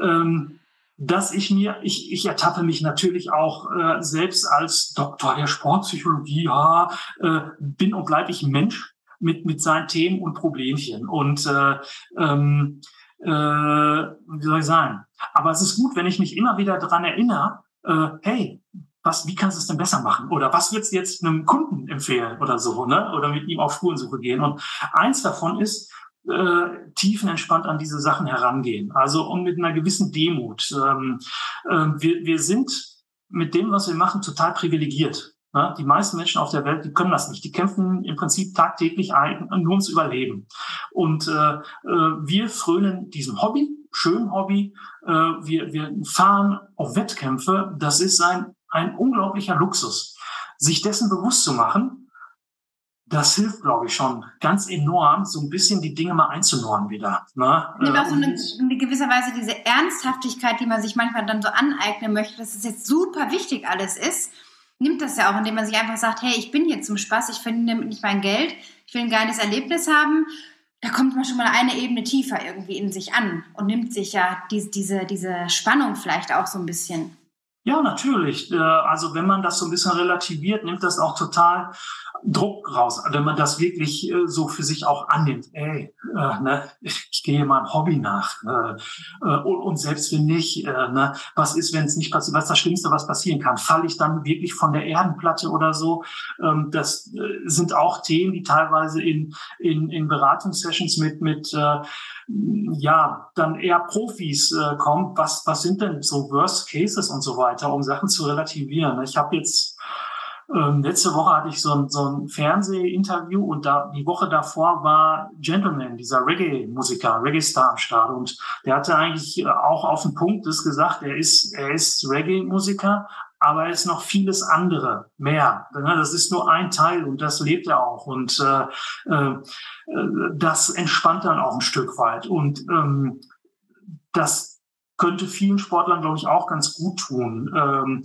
Ähm, dass ich mir, ich, ich ertappe mich natürlich auch äh, selbst als Doktor der Sportpsychologie, ja, äh, bin und bleibe ich Mensch mit, mit seinen Themen und Problemchen. Und äh, ähm, äh, wie soll ich sagen? Aber es ist gut, wenn ich mich immer wieder daran erinnere, äh, hey, was, wie kannst du es denn besser machen? Oder was würdest du jetzt einem Kunden empfehlen oder so, ne? Oder mit ihm auf Spurensuche gehen? Und eins davon ist, äh, tiefenentspannt an diese Sachen herangehen. Also und mit einer gewissen Demut. Ähm, äh, wir, wir sind mit dem, was wir machen, total privilegiert. Ja, die meisten Menschen auf der Welt, die können das nicht. Die kämpfen im Prinzip tagtäglich ein, nur ums Überleben. Und äh, äh, wir frönen diesem Hobby, schönen Hobby. Äh, wir, wir fahren auf Wettkämpfe. Das ist ein, ein unglaublicher Luxus. Sich dessen bewusst zu machen, das hilft, glaube ich, schon ganz enorm, so ein bisschen die Dinge mal einzunorden wieder. Ne? Nimmt auch so eine, eine gewisser Weise diese Ernsthaftigkeit, die man sich manchmal dann so aneignen möchte, dass es jetzt super wichtig alles ist nimmt das ja auch, indem man sich einfach sagt, hey, ich bin hier zum Spaß, ich finde nicht mein Geld, ich will ein geiles Erlebnis haben. Da kommt man schon mal eine Ebene tiefer irgendwie in sich an und nimmt sich ja diese, diese, diese Spannung vielleicht auch so ein bisschen. Ja, natürlich. Äh, also wenn man das so ein bisschen relativiert, nimmt das auch total Druck raus, wenn man das wirklich äh, so für sich auch annimmt. Ey, äh, ne, ich, gehe meinem Hobby nach. Äh, äh, und, und, selbst wenn nicht, äh, ne, was ist, wenn es nicht passiert? Was ist das Schlimmste, was passieren kann? Falle ich dann wirklich von der Erdenplatte oder so? Ähm, das äh, sind auch Themen, die teilweise in, in, in Beratungssessions mit, mit äh, ja, dann eher Profis kommen. Was, was sind denn so Worst Cases und so weiter, um Sachen zu relativieren? Ich habe jetzt ähm, letzte Woche hatte ich so ein, so ein Fernsehinterview und da die Woche davor war Gentleman, dieser Reggae-Musiker, Reggae-Star am Start. Und der hatte eigentlich äh, auch auf den Punkt das gesagt, er ist, er ist Reggae-Musiker, aber er ist noch vieles andere, mehr. Ne, das ist nur ein Teil und das lebt er auch. Und äh, äh, das entspannt dann auch ein Stück weit. Und ähm, das könnte vielen Sportlern, glaube ich, auch ganz gut tun. Ähm,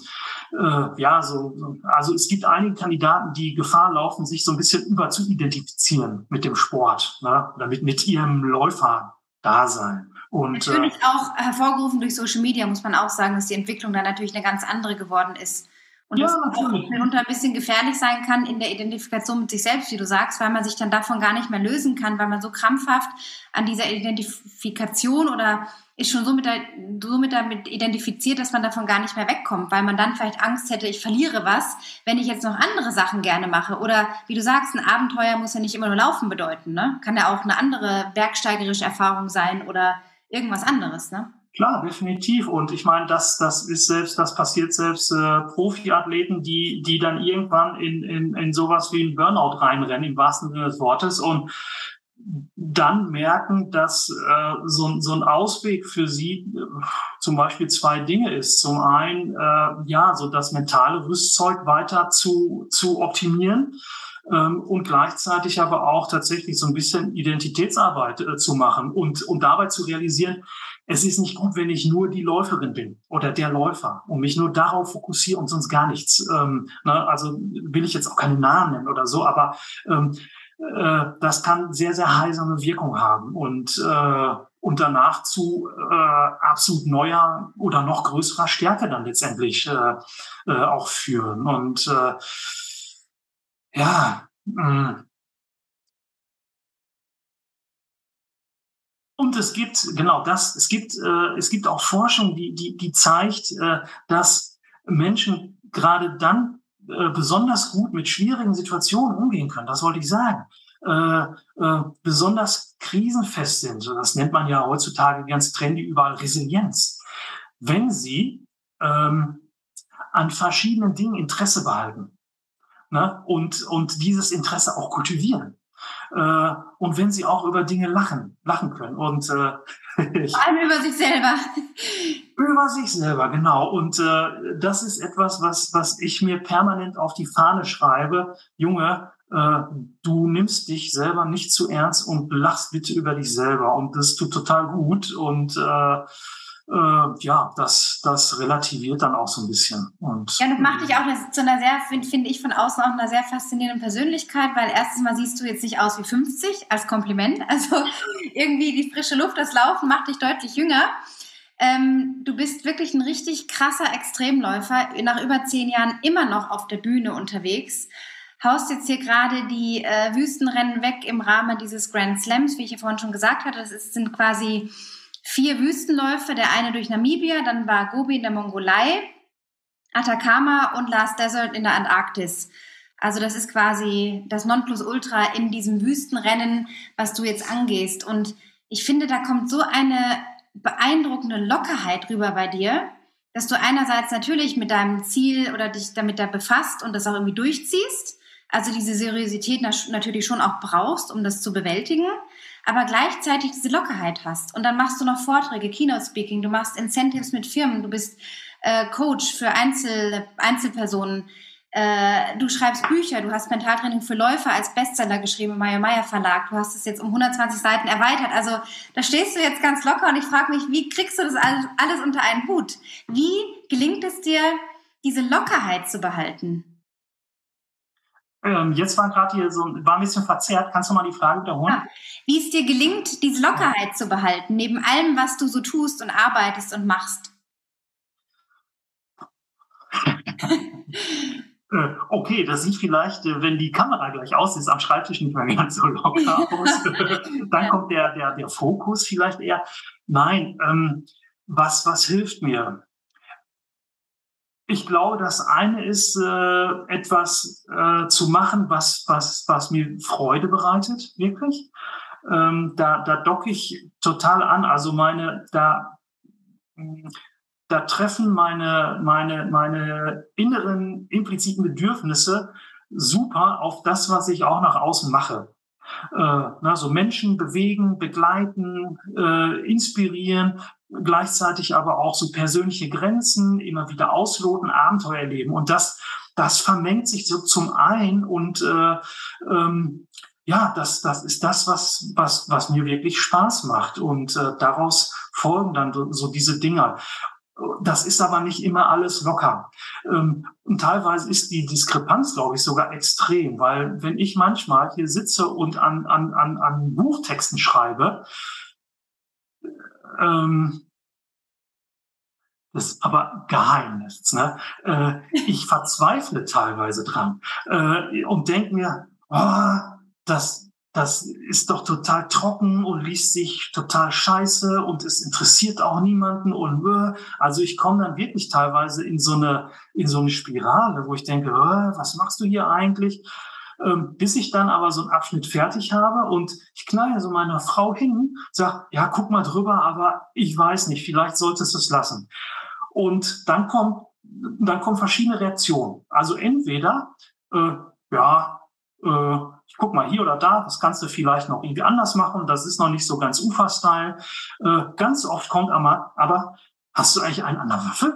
äh, ja, so, also es gibt einige Kandidaten, die Gefahr laufen, sich so ein bisschen über zu identifizieren mit dem Sport ne? oder mit, mit ihrem Läufer-Dasein. Und, natürlich äh, auch hervorgerufen durch Social Media, muss man auch sagen, dass die Entwicklung da natürlich eine ganz andere geworden ist. Und ja, das auch mitunter ein bisschen gefährlich sein kann in der Identifikation mit sich selbst, wie du sagst, weil man sich dann davon gar nicht mehr lösen kann, weil man so krampfhaft an dieser Identifikation oder ist schon so mit, der, so mit damit identifiziert, dass man davon gar nicht mehr wegkommt, weil man dann vielleicht Angst hätte, ich verliere was, wenn ich jetzt noch andere Sachen gerne mache. Oder wie du sagst, ein Abenteuer muss ja nicht immer nur Laufen bedeuten, ne? Kann ja auch eine andere bergsteigerische Erfahrung sein oder irgendwas anderes, ne? Klar, definitiv. Und ich meine, das, das ist selbst, das passiert selbst äh, Profiathleten, die, die dann irgendwann in, in, in sowas wie ein Burnout reinrennen, im wahrsten Sinne des Wortes, und dann merken, dass äh, so, so ein Ausweg für sie äh, zum Beispiel zwei Dinge ist. Zum einen, äh, ja, so das mentale Rüstzeug weiter zu, zu optimieren ähm, und gleichzeitig aber auch tatsächlich so ein bisschen Identitätsarbeit äh, zu machen und, und dabei zu realisieren, es ist nicht gut, wenn ich nur die Läuferin bin oder der Läufer und mich nur darauf fokussiere und sonst gar nichts. Ähm, ne? Also will ich jetzt auch keine Namen nennen oder so, aber ähm, äh, das kann sehr, sehr heilsame Wirkung haben und, äh, und danach zu äh, absolut neuer oder noch größerer Stärke dann letztendlich äh, äh, auch führen. Und äh, ja, mh, Und es gibt, genau das, es gibt, äh, es gibt auch Forschung, die, die, die zeigt, äh, dass Menschen gerade dann äh, besonders gut mit schwierigen Situationen umgehen können. Das wollte ich sagen. Äh, äh, besonders krisenfest sind. Das nennt man ja heutzutage ganz trendy überall Resilienz. Wenn sie ähm, an verschiedenen Dingen Interesse behalten ne? und, und dieses Interesse auch kultivieren. Äh, und wenn sie auch über Dinge lachen, lachen können. Und äh, vor allem über sich selber. Über sich selber, genau. Und äh, das ist etwas, was, was ich mir permanent auf die Fahne schreibe. Junge, äh, du nimmst dich selber nicht zu ernst und lachst bitte über dich selber. Und das tut total gut. Und äh, äh, ja, das, das relativiert dann auch so ein bisschen. Und, ja, das macht dich auch zu einer sehr, finde find ich von außen auch einer sehr faszinierenden Persönlichkeit, weil erstens mal siehst du jetzt nicht aus wie 50 als Kompliment. Also irgendwie die frische Luft, das Laufen macht dich deutlich jünger. Ähm, du bist wirklich ein richtig krasser Extremläufer, nach über zehn Jahren immer noch auf der Bühne unterwegs. Haust jetzt hier gerade die äh, Wüstenrennen weg im Rahmen dieses Grand Slams, wie ich ja vorhin schon gesagt hatte. Das ist, sind quasi vier Wüstenläufe, der eine durch Namibia, dann war Gobi in der Mongolei, Atacama und Last Desert in der Antarktis. Also das ist quasi das Nonplusultra in diesem Wüstenrennen, was du jetzt angehst. Und ich finde, da kommt so eine beeindruckende Lockerheit rüber bei dir, dass du einerseits natürlich mit deinem Ziel oder dich damit da befasst und das auch irgendwie durchziehst. Also diese Seriosität natürlich schon auch brauchst, um das zu bewältigen aber gleichzeitig diese Lockerheit hast. Und dann machst du noch Vorträge, Keynote Speaking, du machst Incentives mit Firmen, du bist äh, Coach für Einzel, Einzelpersonen, äh, du schreibst Bücher, du hast Mentaltraining für Läufer als Bestseller geschrieben im Meyer Meyer Verlag, du hast es jetzt um 120 Seiten erweitert. Also da stehst du jetzt ganz locker und ich frage mich, wie kriegst du das alles, alles unter einen Hut? Wie gelingt es dir, diese Lockerheit zu behalten? Ähm, jetzt war gerade hier so, war ein bisschen verzerrt. Kannst du mal die Frage wiederholen? Ja. Wie es dir gelingt, diese Lockerheit zu behalten, neben allem, was du so tust und arbeitest und machst? Äh, okay, das sieht vielleicht, äh, wenn die Kamera gleich aus ist, am Schreibtisch nicht mehr ganz so locker aus. Dann kommt der, der, der Fokus vielleicht eher. Nein, ähm, was, was hilft mir? Ich glaube, das eine ist, äh, etwas äh, zu machen, was, was, was mir Freude bereitet, wirklich. Ähm, da, da docke ich total an. Also meine, da, da treffen meine, meine, meine inneren impliziten Bedürfnisse super auf das, was ich auch nach außen mache. Äh, na, so Menschen bewegen, begleiten, äh, inspirieren, gleichzeitig aber auch so persönliche Grenzen immer wieder ausloten, Abenteuer erleben. Und das, das vermengt sich so zum einen und äh, ähm, ja, das, das ist das, was, was, was mir wirklich Spaß macht. Und äh, daraus folgen dann so diese Dinger. Das ist aber nicht immer alles locker. Ähm, und teilweise ist die Diskrepanz, glaube ich, sogar extrem, weil wenn ich manchmal hier sitze und an, an, an, an Buchtexten schreibe, ähm, das ist aber Geheimnis. Ne? Äh, ich verzweifle teilweise dran äh, und denke mir, oh, das, das ist doch total trocken und liest sich total scheiße und es interessiert auch niemanden und äh, also ich komme dann wirklich teilweise in so eine in so eine Spirale, wo ich denke, äh, was machst du hier eigentlich? Ähm, bis ich dann aber so einen Abschnitt fertig habe und ich knall so meiner Frau hin, sag, ja, guck mal drüber, aber ich weiß nicht, vielleicht solltest du es lassen. Und dann kommt dann kommen verschiedene Reaktionen. Also entweder äh, ja, äh, ich guck mal hier oder da, das kannst du vielleicht noch irgendwie anders machen, das ist noch nicht so ganz Ufer-Style. Äh, ganz oft kommt aber, aber hast du eigentlich einen an der Waffe?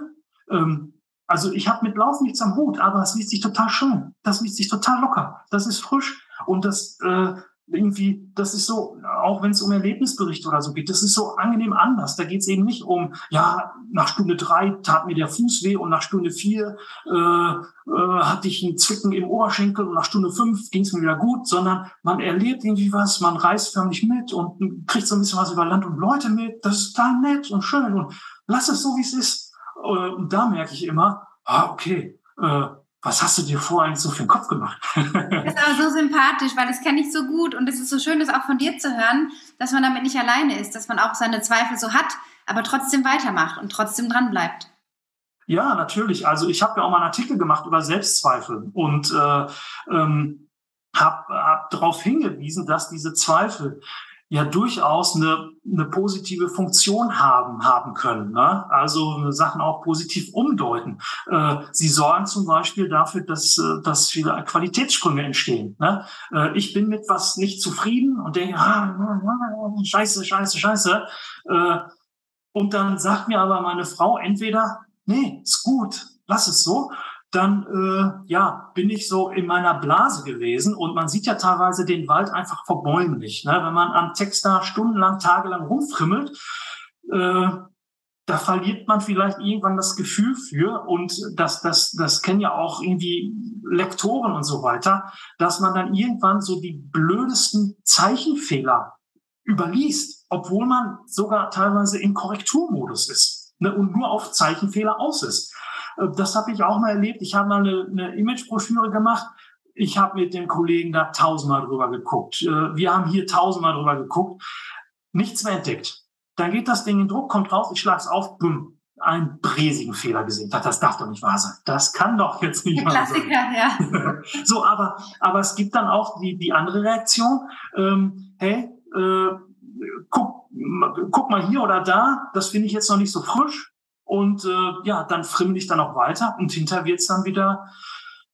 Ähm, also ich habe mit Lauf nichts am Hut, aber es liest sich total schön, das liest sich total locker, das ist frisch und das äh, irgendwie, das ist so, auch wenn es um Erlebnisberichte oder so geht, das ist so angenehm anders. Da geht es eben nicht um, ja, nach Stunde drei tat mir der Fuß weh und nach Stunde vier äh, äh, hatte ich einen Zwicken im Oberschenkel und nach Stunde fünf ging es mir wieder gut, sondern man erlebt irgendwie was, man reist förmlich mit und kriegt so ein bisschen was über Land und Leute mit. Das ist total nett und schön und lass es so, wie es ist. Äh, und da merke ich immer, ah, okay, äh, was hast du dir vor eigentlich so für den Kopf gemacht? das ist aber so sympathisch, weil das kenne ich so gut und es ist so schön, das auch von dir zu hören, dass man damit nicht alleine ist, dass man auch seine Zweifel so hat, aber trotzdem weitermacht und trotzdem dran bleibt. Ja, natürlich. Also ich habe ja auch mal einen Artikel gemacht über Selbstzweifel und äh, ähm, habe hab darauf hingewiesen, dass diese Zweifel ja durchaus eine, eine positive Funktion haben, haben können. Ne? Also Sachen auch positiv umdeuten. Äh, sie sorgen zum Beispiel dafür, dass, äh, dass viele Qualitätssprünge entstehen. Ne? Äh, ich bin mit was nicht zufrieden und denke, ah, scheiße, scheiße, scheiße. Äh, und dann sagt mir aber meine Frau entweder, nee, ist gut, lass es so dann äh, ja bin ich so in meiner Blase gewesen und man sieht ja teilweise den Wald einfach vor Bäumen nicht. Ne? Wenn man am Text da stundenlang, tagelang rumfrimmelt, äh, da verliert man vielleicht irgendwann das Gefühl für und das, das, das kennen ja auch irgendwie Lektoren und so weiter, dass man dann irgendwann so die blödesten Zeichenfehler überliest, obwohl man sogar teilweise im Korrekturmodus ist ne, und nur auf Zeichenfehler aus ist. Äh, das habe ich auch mal erlebt. Ich habe mal eine, eine Imagebroschüre gemacht. Ich habe mit dem Kollegen da tausendmal drüber geguckt. Äh, wir haben hier tausendmal drüber geguckt. Nichts mehr entdeckt. Dann geht das Ding in Druck, kommt raus, ich schlage es auf, bumm, einen bräsigen Fehler gesehen. Das darf doch nicht wahr sein. Das kann doch jetzt nicht wahr sein. Klassiker, ja. so, aber, aber es gibt dann auch die, die andere Reaktion. Ähm, hey, äh, guck, guck mal hier oder da, das finde ich jetzt noch nicht so frisch. Und äh, ja, dann frimmel ich dann auch weiter und hinter wird's dann wieder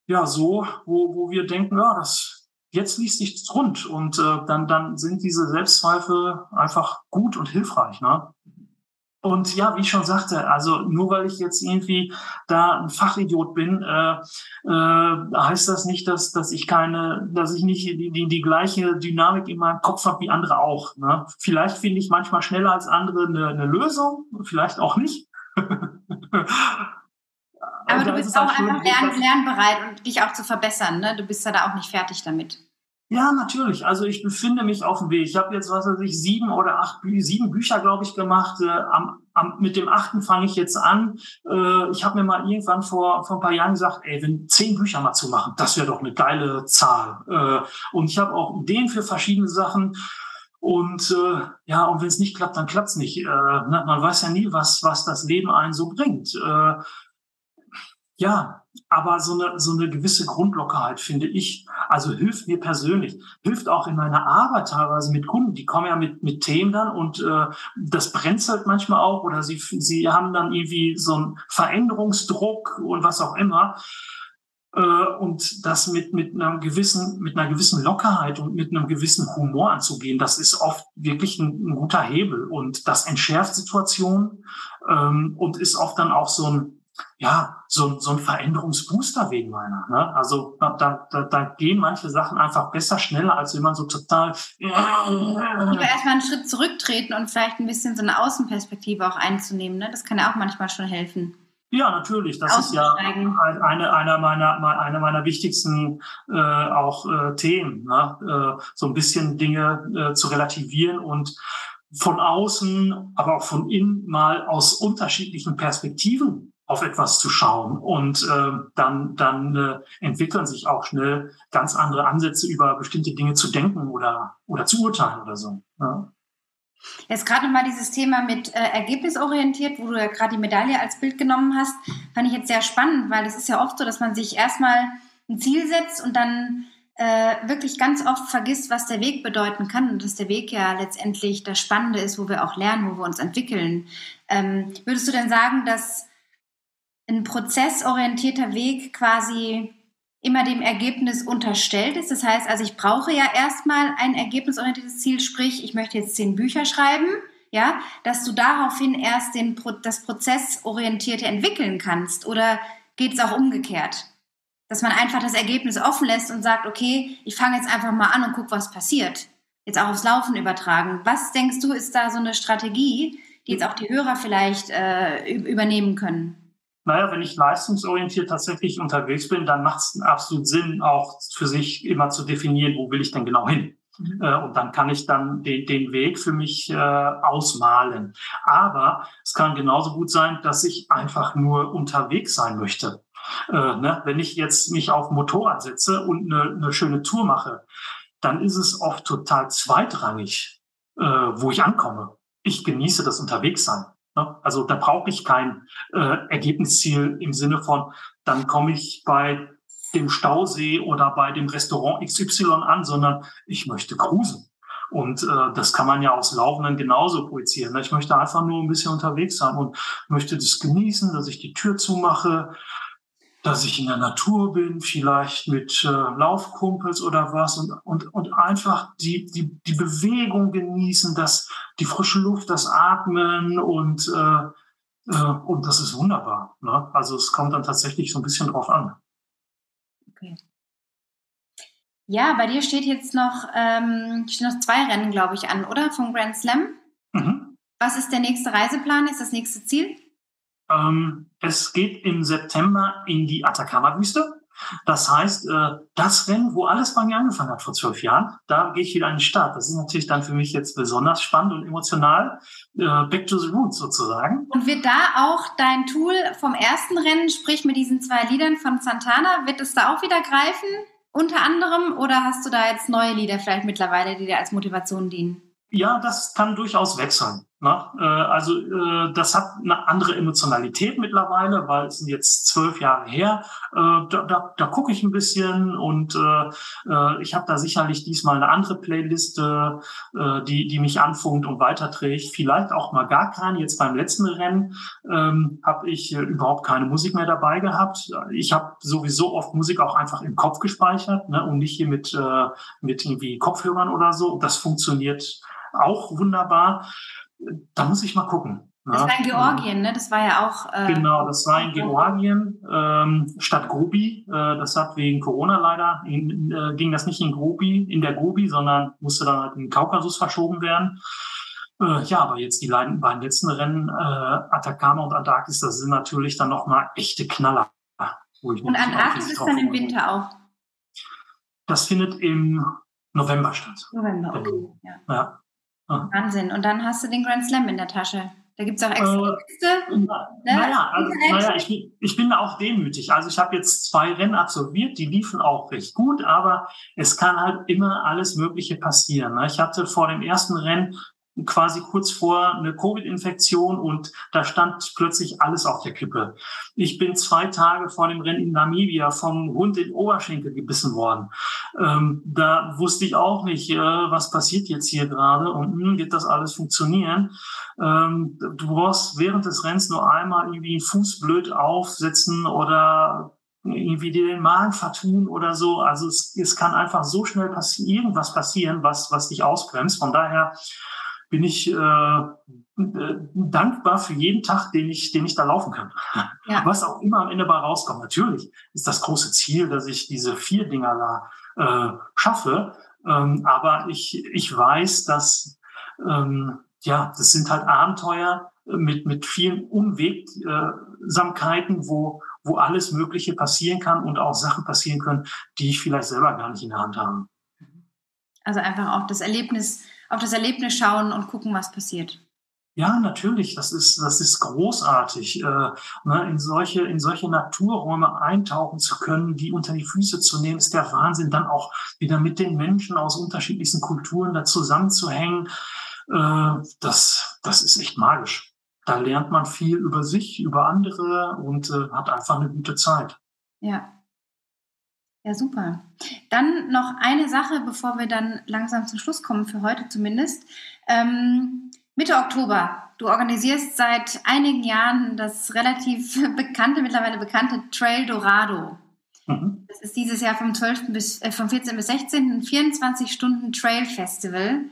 ja so, wo, wo wir denken, ja, das jetzt liest sich rund und äh, dann dann sind diese Selbstzweifel einfach gut und hilfreich, ne? Und ja, wie ich schon sagte, also nur weil ich jetzt irgendwie da ein Fachidiot bin, äh, äh, heißt das nicht, dass, dass ich keine, dass ich nicht die, die, die gleiche Dynamik in meinem Kopf habe wie andere auch. Ne? Vielleicht finde ich manchmal schneller als andere eine, eine Lösung, vielleicht auch nicht. Aber du bist auch einfach lern, lernbereit und dich auch zu verbessern. Ne? Du bist ja da auch nicht fertig damit. Ja, natürlich. Also ich befinde mich auf dem Weg. Ich habe jetzt, was weiß ich, sieben oder acht, sieben Bücher, glaube ich, gemacht. Äh, am, am, mit dem achten fange ich jetzt an. Äh, ich habe mir mal irgendwann vor, vor ein paar Jahren gesagt, ey, wenn zehn Bücher mal zu machen, das wäre doch eine geile Zahl. Äh, und ich habe auch Ideen für verschiedene Sachen. Und äh, ja, und wenn es nicht klappt, dann klappt's nicht. Äh? Man weiß ja nie, was, was das Leben einen so bringt. Äh, ja, aber so eine, so eine gewisse Grundlockerheit, finde ich, also hilft mir persönlich, hilft auch in meiner Arbeit teilweise mit Kunden. Die kommen ja mit, mit Themen dann und äh, das brenzelt manchmal auch oder sie, sie haben dann irgendwie so einen Veränderungsdruck und was auch immer. Äh, und das mit, mit einer gewissen, mit einer gewissen Lockerheit und mit einem gewissen Humor anzugehen, das ist oft wirklich ein, ein guter Hebel und das entschärft Situationen ähm, und ist oft dann auch so ein, ja, so, so ein Veränderungsbooster wegen meiner. Ne? Also da, da, da gehen manche Sachen einfach besser, schneller, als wenn man so total. Lieber erstmal einen Schritt zurücktreten und vielleicht ein bisschen so eine Außenperspektive auch einzunehmen. Ne? Das kann ja auch manchmal schon helfen. Ja, natürlich. Das ist ja eine, einer meiner, eine meiner wichtigsten äh, auch äh, Themen, ne? äh, so ein bisschen Dinge äh, zu relativieren und von außen, aber auch von innen mal aus unterschiedlichen Perspektiven auf etwas zu schauen. Und äh, dann, dann äh, entwickeln sich auch schnell ganz andere Ansätze, über bestimmte Dinge zu denken oder, oder zu urteilen oder so. Ja. Jetzt gerade nochmal dieses Thema mit äh, ergebnisorientiert, wo du ja gerade die Medaille als Bild genommen hast, fand ich jetzt sehr spannend, weil es ist ja oft so, dass man sich erstmal ein Ziel setzt und dann äh, wirklich ganz oft vergisst, was der Weg bedeuten kann und dass der Weg ja letztendlich das Spannende ist, wo wir auch lernen, wo wir uns entwickeln. Ähm, würdest du denn sagen, dass ein prozessorientierter Weg quasi immer dem Ergebnis unterstellt ist. Das heißt, also ich brauche ja erstmal ein ergebnisorientiertes Ziel, sprich, ich möchte jetzt zehn Bücher schreiben, ja, dass du daraufhin erst den, das Prozessorientierte entwickeln kannst. Oder geht es auch umgekehrt? Dass man einfach das Ergebnis offen lässt und sagt, okay, ich fange jetzt einfach mal an und guck, was passiert. Jetzt auch aufs Laufen übertragen. Was denkst du, ist da so eine Strategie, die jetzt auch die Hörer vielleicht äh, übernehmen können? Naja, wenn ich leistungsorientiert tatsächlich unterwegs bin, dann macht es absolut Sinn, auch für sich immer zu definieren, wo will ich denn genau hin. Mhm. Äh, und dann kann ich dann den, den Weg für mich äh, ausmalen. Aber es kann genauso gut sein, dass ich einfach nur unterwegs sein möchte. Äh, ne? Wenn ich jetzt mich auf Motorrad setze und eine, eine schöne Tour mache, dann ist es oft total zweitrangig, äh, wo ich ankomme. Ich genieße das Unterwegssein. Ne? Also da brauche ich kein äh, Ergebnisziel im Sinne von, dann komme ich bei dem Stausee oder bei dem Restaurant XY an, sondern ich möchte cruisen. Und äh, das kann man ja aus Laufenden genauso projizieren. Ne? Ich möchte einfach nur ein bisschen unterwegs sein und möchte das genießen, dass ich die Tür zumache, dass ich in der Natur bin, vielleicht mit äh, Laufkumpels oder was und, und, und einfach die, die, die Bewegung genießen, das, die frische Luft, das Atmen und, äh, äh, und das ist wunderbar. Ne? Also es kommt dann tatsächlich so ein bisschen drauf an. Okay. Ja, bei dir steht jetzt noch, ähm, stehen noch zwei Rennen, glaube ich, an, oder? Vom Grand Slam. Mhm. Was ist der nächste Reiseplan? Ist das nächste Ziel? Ähm, es geht im September in die Atacama-Wüste. Das heißt, äh, das Rennen, wo alles bei mir angefangen hat vor zwölf Jahren, da gehe ich wieder an den Start. Das ist natürlich dann für mich jetzt besonders spannend und emotional. Äh, back to the roots sozusagen. Und wird da auch dein Tool vom ersten Rennen, sprich mit diesen zwei Liedern von Santana, wird es da auch wieder greifen? Unter anderem? Oder hast du da jetzt neue Lieder vielleicht mittlerweile, die dir als Motivation dienen? Ja, das kann durchaus wechseln. Ne? Äh, also äh, das hat eine andere Emotionalität mittlerweile, weil es sind jetzt zwölf Jahre her. Äh, da, da, da gucke ich ein bisschen und ich habe da sicherlich diesmal eine andere Playliste, die, die mich anfunkt und weiterträgt. Vielleicht auch mal gar keine. Jetzt beim letzten Rennen ähm, habe ich überhaupt keine Musik mehr dabei gehabt. Ich habe sowieso oft Musik auch einfach im Kopf gespeichert ne? und nicht hier mit, mit irgendwie Kopfhörern oder so. Das funktioniert auch wunderbar. Da muss ich mal gucken. Das war in Georgien, ne? Das war ja auch. Äh, genau, das war in Georgien, ähm, Stadt Grobi. Äh, das hat wegen Corona leider, in, äh, ging das nicht in Grobi, in der Grobi, sondern musste dann halt in den Kaukasus verschoben werden. Äh, ja, aber jetzt die beiden, beiden letzten Rennen, äh, Atacama und Antarktis, das sind natürlich dann nochmal echte Knaller. und Antarktis ist dann im Winter auch? Das findet im November statt. November, okay. Ja. ja. Ah. Wahnsinn. Und dann hast du den Grand Slam in der Tasche. Da gibt es auch extra äh. Na, ne? Naja, also, naja ich, bin, ich bin auch demütig. Also ich habe jetzt zwei Rennen absolviert, die liefen auch recht gut, aber es kann halt immer alles Mögliche passieren. Ne? Ich hatte vor dem ersten Rennen quasi kurz vor eine Covid-Infektion und da stand plötzlich alles auf der Kippe. Ich bin zwei Tage vor dem Rennen in Namibia vom Hund in Oberschenkel gebissen worden. Ähm, da wusste ich auch nicht, äh, was passiert jetzt hier gerade und hm, wird das alles funktionieren. Ähm, du brauchst während des Rennens nur einmal irgendwie einen Fuß blöd aufsetzen oder irgendwie dir den Magen vertun oder so. Also es, es kann einfach so schnell passieren, irgendwas passieren, was, was dich ausbremst. Von daher bin ich äh, dankbar für jeden Tag, den ich, den ich da laufen kann. Ja. Was auch immer am Ende bei rauskommt. Natürlich ist das große Ziel, dass ich diese vier Dinger da äh, schaffe. Ähm, aber ich, ich weiß, dass ähm, ja, das sind halt Abenteuer mit, mit vielen Unwegsamkeiten, wo, wo alles Mögliche passieren kann und auch Sachen passieren können, die ich vielleicht selber gar nicht in der Hand habe. Also einfach auch das Erlebnis, auf das Erlebnis schauen und gucken, was passiert. Ja, natürlich. Das ist, das ist großartig, äh, ne, in solche, in solche Naturräume eintauchen zu können, die unter die Füße zu nehmen, ist der Wahnsinn. Dann auch wieder mit den Menschen aus unterschiedlichsten Kulturen da zusammenzuhängen. Äh, das, das ist echt magisch. Da lernt man viel über sich, über andere und äh, hat einfach eine gute Zeit. Ja. Ja, super. Dann noch eine Sache, bevor wir dann langsam zum Schluss kommen, für heute zumindest. Ähm, Mitte Oktober. Du organisierst seit einigen Jahren das relativ bekannte, mittlerweile bekannte Trail Dorado. Mhm. Das ist dieses Jahr vom 12. bis, äh, vom 14. bis 16. ein 24 Stunden Trail Festival.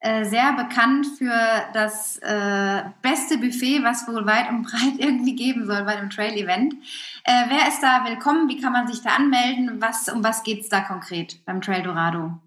Äh, sehr bekannt für das äh, beste Buffet, was wohl weit und breit irgendwie geben soll bei dem Trail-Event. Äh, wer ist da willkommen? Wie kann man sich da anmelden? Was, um was geht es da konkret beim Trail Dorado?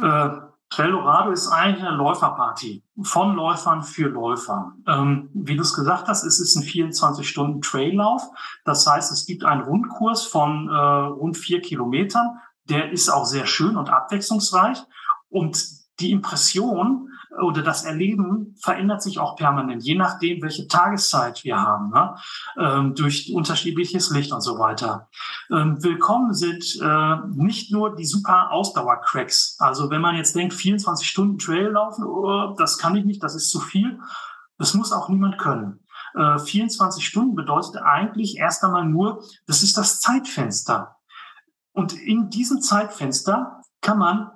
Äh, Trail Dorado ist eigentlich eine Läuferparty von Läufern für Läufer. Ähm, wie du es gesagt hast, es ist ein 24-Stunden-Traillauf. Das heißt, es gibt einen Rundkurs von äh, rund vier Kilometern. Der ist auch sehr schön und abwechslungsreich. Und die Impression oder das Erleben verändert sich auch permanent, je nachdem, welche Tageszeit wir haben, ne? ähm, durch unterschiedliches Licht und so weiter. Ähm, willkommen sind äh, nicht nur die super Ausdauer-Cracks. Also wenn man jetzt denkt, 24 Stunden Trail laufen, oh, das kann ich nicht, das ist zu viel. Das muss auch niemand können. Äh, 24 Stunden bedeutet eigentlich erst einmal nur, das ist das Zeitfenster. Und in diesem Zeitfenster kann man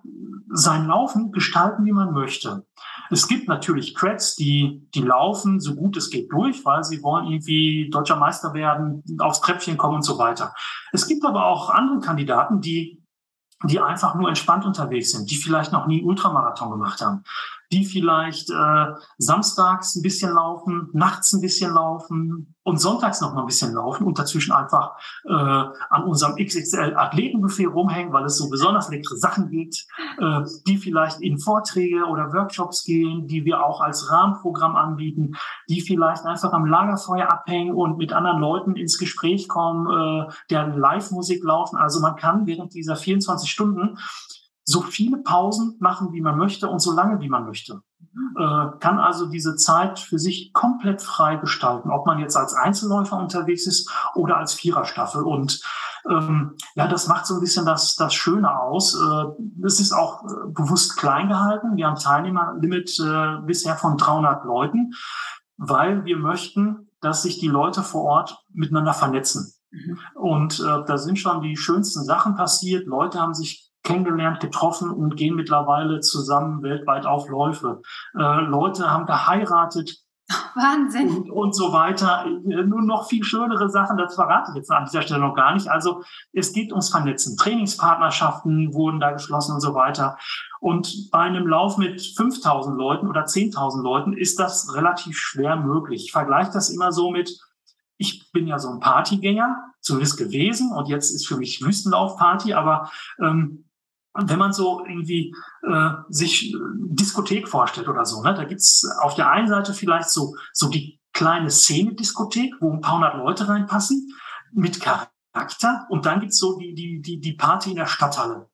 sein Laufen gestalten, wie man möchte. Es gibt natürlich Cracks, die, die laufen so gut es geht durch, weil sie wollen irgendwie deutscher Meister werden, aufs Treppchen kommen und so weiter. Es gibt aber auch andere Kandidaten, die die einfach nur entspannt unterwegs sind, die vielleicht noch nie Ultramarathon gemacht haben, die vielleicht äh, samstags ein bisschen laufen, nachts ein bisschen laufen und sonntags noch mal ein bisschen laufen und dazwischen einfach äh, an unserem XXL Athletenbuffet rumhängen, weil es so besonders leckere Sachen gibt, äh, die vielleicht in Vorträge oder Workshops gehen, die wir auch als Rahmenprogramm anbieten, die vielleicht einfach am Lagerfeuer abhängen und mit anderen Leuten ins Gespräch kommen, äh, deren Live-Musik laufen. Also man kann während dieser 24 Stunden so viele Pausen machen, wie man möchte und so lange, wie man möchte. Äh, kann also diese Zeit für sich komplett frei gestalten, ob man jetzt als Einzelläufer unterwegs ist oder als Viererstaffel. Und ähm, ja, das macht so ein bisschen das, das Schöne aus. Äh, es ist auch äh, bewusst klein gehalten. Wir haben Teilnehmerlimit äh, bisher von 300 Leuten, weil wir möchten, dass sich die Leute vor Ort miteinander vernetzen. Mhm. Und äh, da sind schon die schönsten Sachen passiert. Leute haben sich kennengelernt, getroffen und gehen mittlerweile zusammen weltweit auf Läufe. Äh, Leute haben geheiratet. Wahnsinn. Und, und so weiter. Äh, Nur noch viel schönere Sachen, das verrate ich jetzt an dieser Stelle noch gar nicht. Also es geht ums Vernetzen. Trainingspartnerschaften wurden da geschlossen und so weiter. Und bei einem Lauf mit 5000 Leuten oder 10.000 Leuten ist das relativ schwer möglich. Ich vergleiche das immer so mit, ich bin ja so ein Partygänger, zumindest gewesen, und jetzt ist für mich Wüstenlaufparty, aber ähm, wenn man so irgendwie äh, sich äh, Diskothek vorstellt oder so, ne, da gibt's auf der einen Seite vielleicht so, so die kleine Szene-Diskothek, wo ein paar hundert Leute reinpassen, mit Charakter. Und dann gibt's so die, die, die, die Party in der Stadthalle.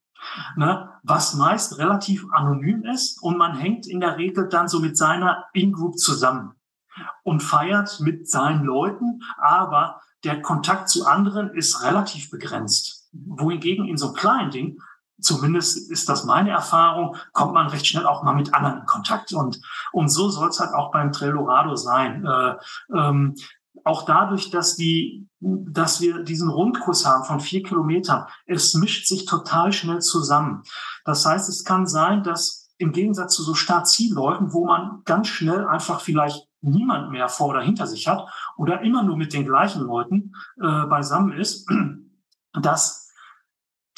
Ne, was meist relativ anonym ist und man hängt in der Regel dann so mit seiner In-Group zusammen und feiert mit seinen Leuten, aber der Kontakt zu anderen ist relativ begrenzt. Wohingegen in so einem kleinen Ding zumindest ist das meine Erfahrung, kommt man recht schnell auch mal mit anderen in Kontakt. Und, und so soll es halt auch beim Trellorado sein. Äh, ähm, auch dadurch, dass die, dass wir diesen Rundkurs haben von vier Kilometern, es mischt sich total schnell zusammen. Das heißt, es kann sein, dass im Gegensatz zu so Start-Ziel-Läufen, wo man ganz schnell einfach vielleicht niemand mehr vor oder hinter sich hat oder immer nur mit den gleichen Leuten äh, beisammen ist, dass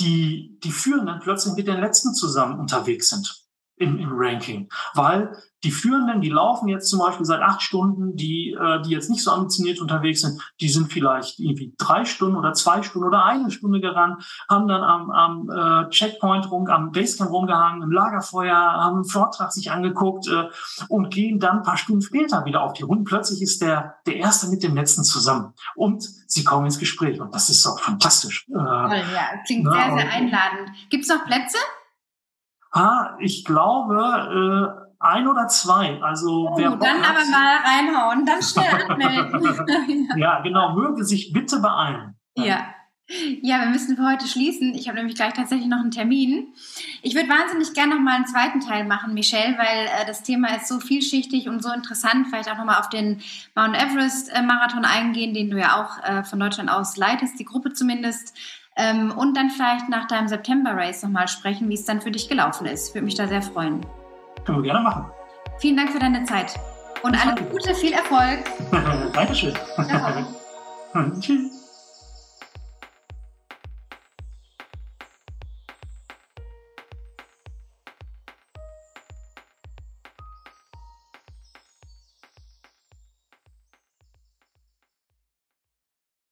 die, die Führenden plötzlich mit den Letzten zusammen unterwegs sind. Im, im Ranking, weil die Führenden, die laufen jetzt zum Beispiel seit acht Stunden, die, äh, die jetzt nicht so ambitioniert unterwegs sind, die sind vielleicht irgendwie drei Stunden oder zwei Stunden oder eine Stunde gerannt, haben dann am, am äh, Checkpoint rum, am Basecamp rumgehangen, im Lagerfeuer, haben einen Vortrag sich angeguckt äh, und gehen dann ein paar Stunden später wieder auf die Runde. Plötzlich ist der, der Erste mit dem Letzten zusammen und sie kommen ins Gespräch und das ist auch fantastisch. Äh, ja, klingt na, sehr, sehr einladend. Gibt es noch Plätze? Ah, ich glaube, äh, ein oder zwei. Also oh, wer dann hat, aber mal reinhauen, dann schnell anmelden. ja, genau. Möge sich bitte beeilen. Ja. Ja, wir müssen für heute schließen. Ich habe nämlich gleich tatsächlich noch einen Termin. Ich würde wahnsinnig gerne noch mal einen zweiten Teil machen, Michelle, weil äh, das Thema ist so vielschichtig und so interessant. Vielleicht auch noch mal auf den Mount Everest äh, Marathon eingehen, den du ja auch äh, von Deutschland aus leitest, die Gruppe zumindest. Ähm, und dann vielleicht nach deinem September Race noch mal sprechen, wie es dann für dich gelaufen ist. Würde mich da sehr freuen. Können wir gerne machen. Vielen Dank für deine Zeit. Und alles Gute, viel Erfolg. Dankeschön. Tschüss.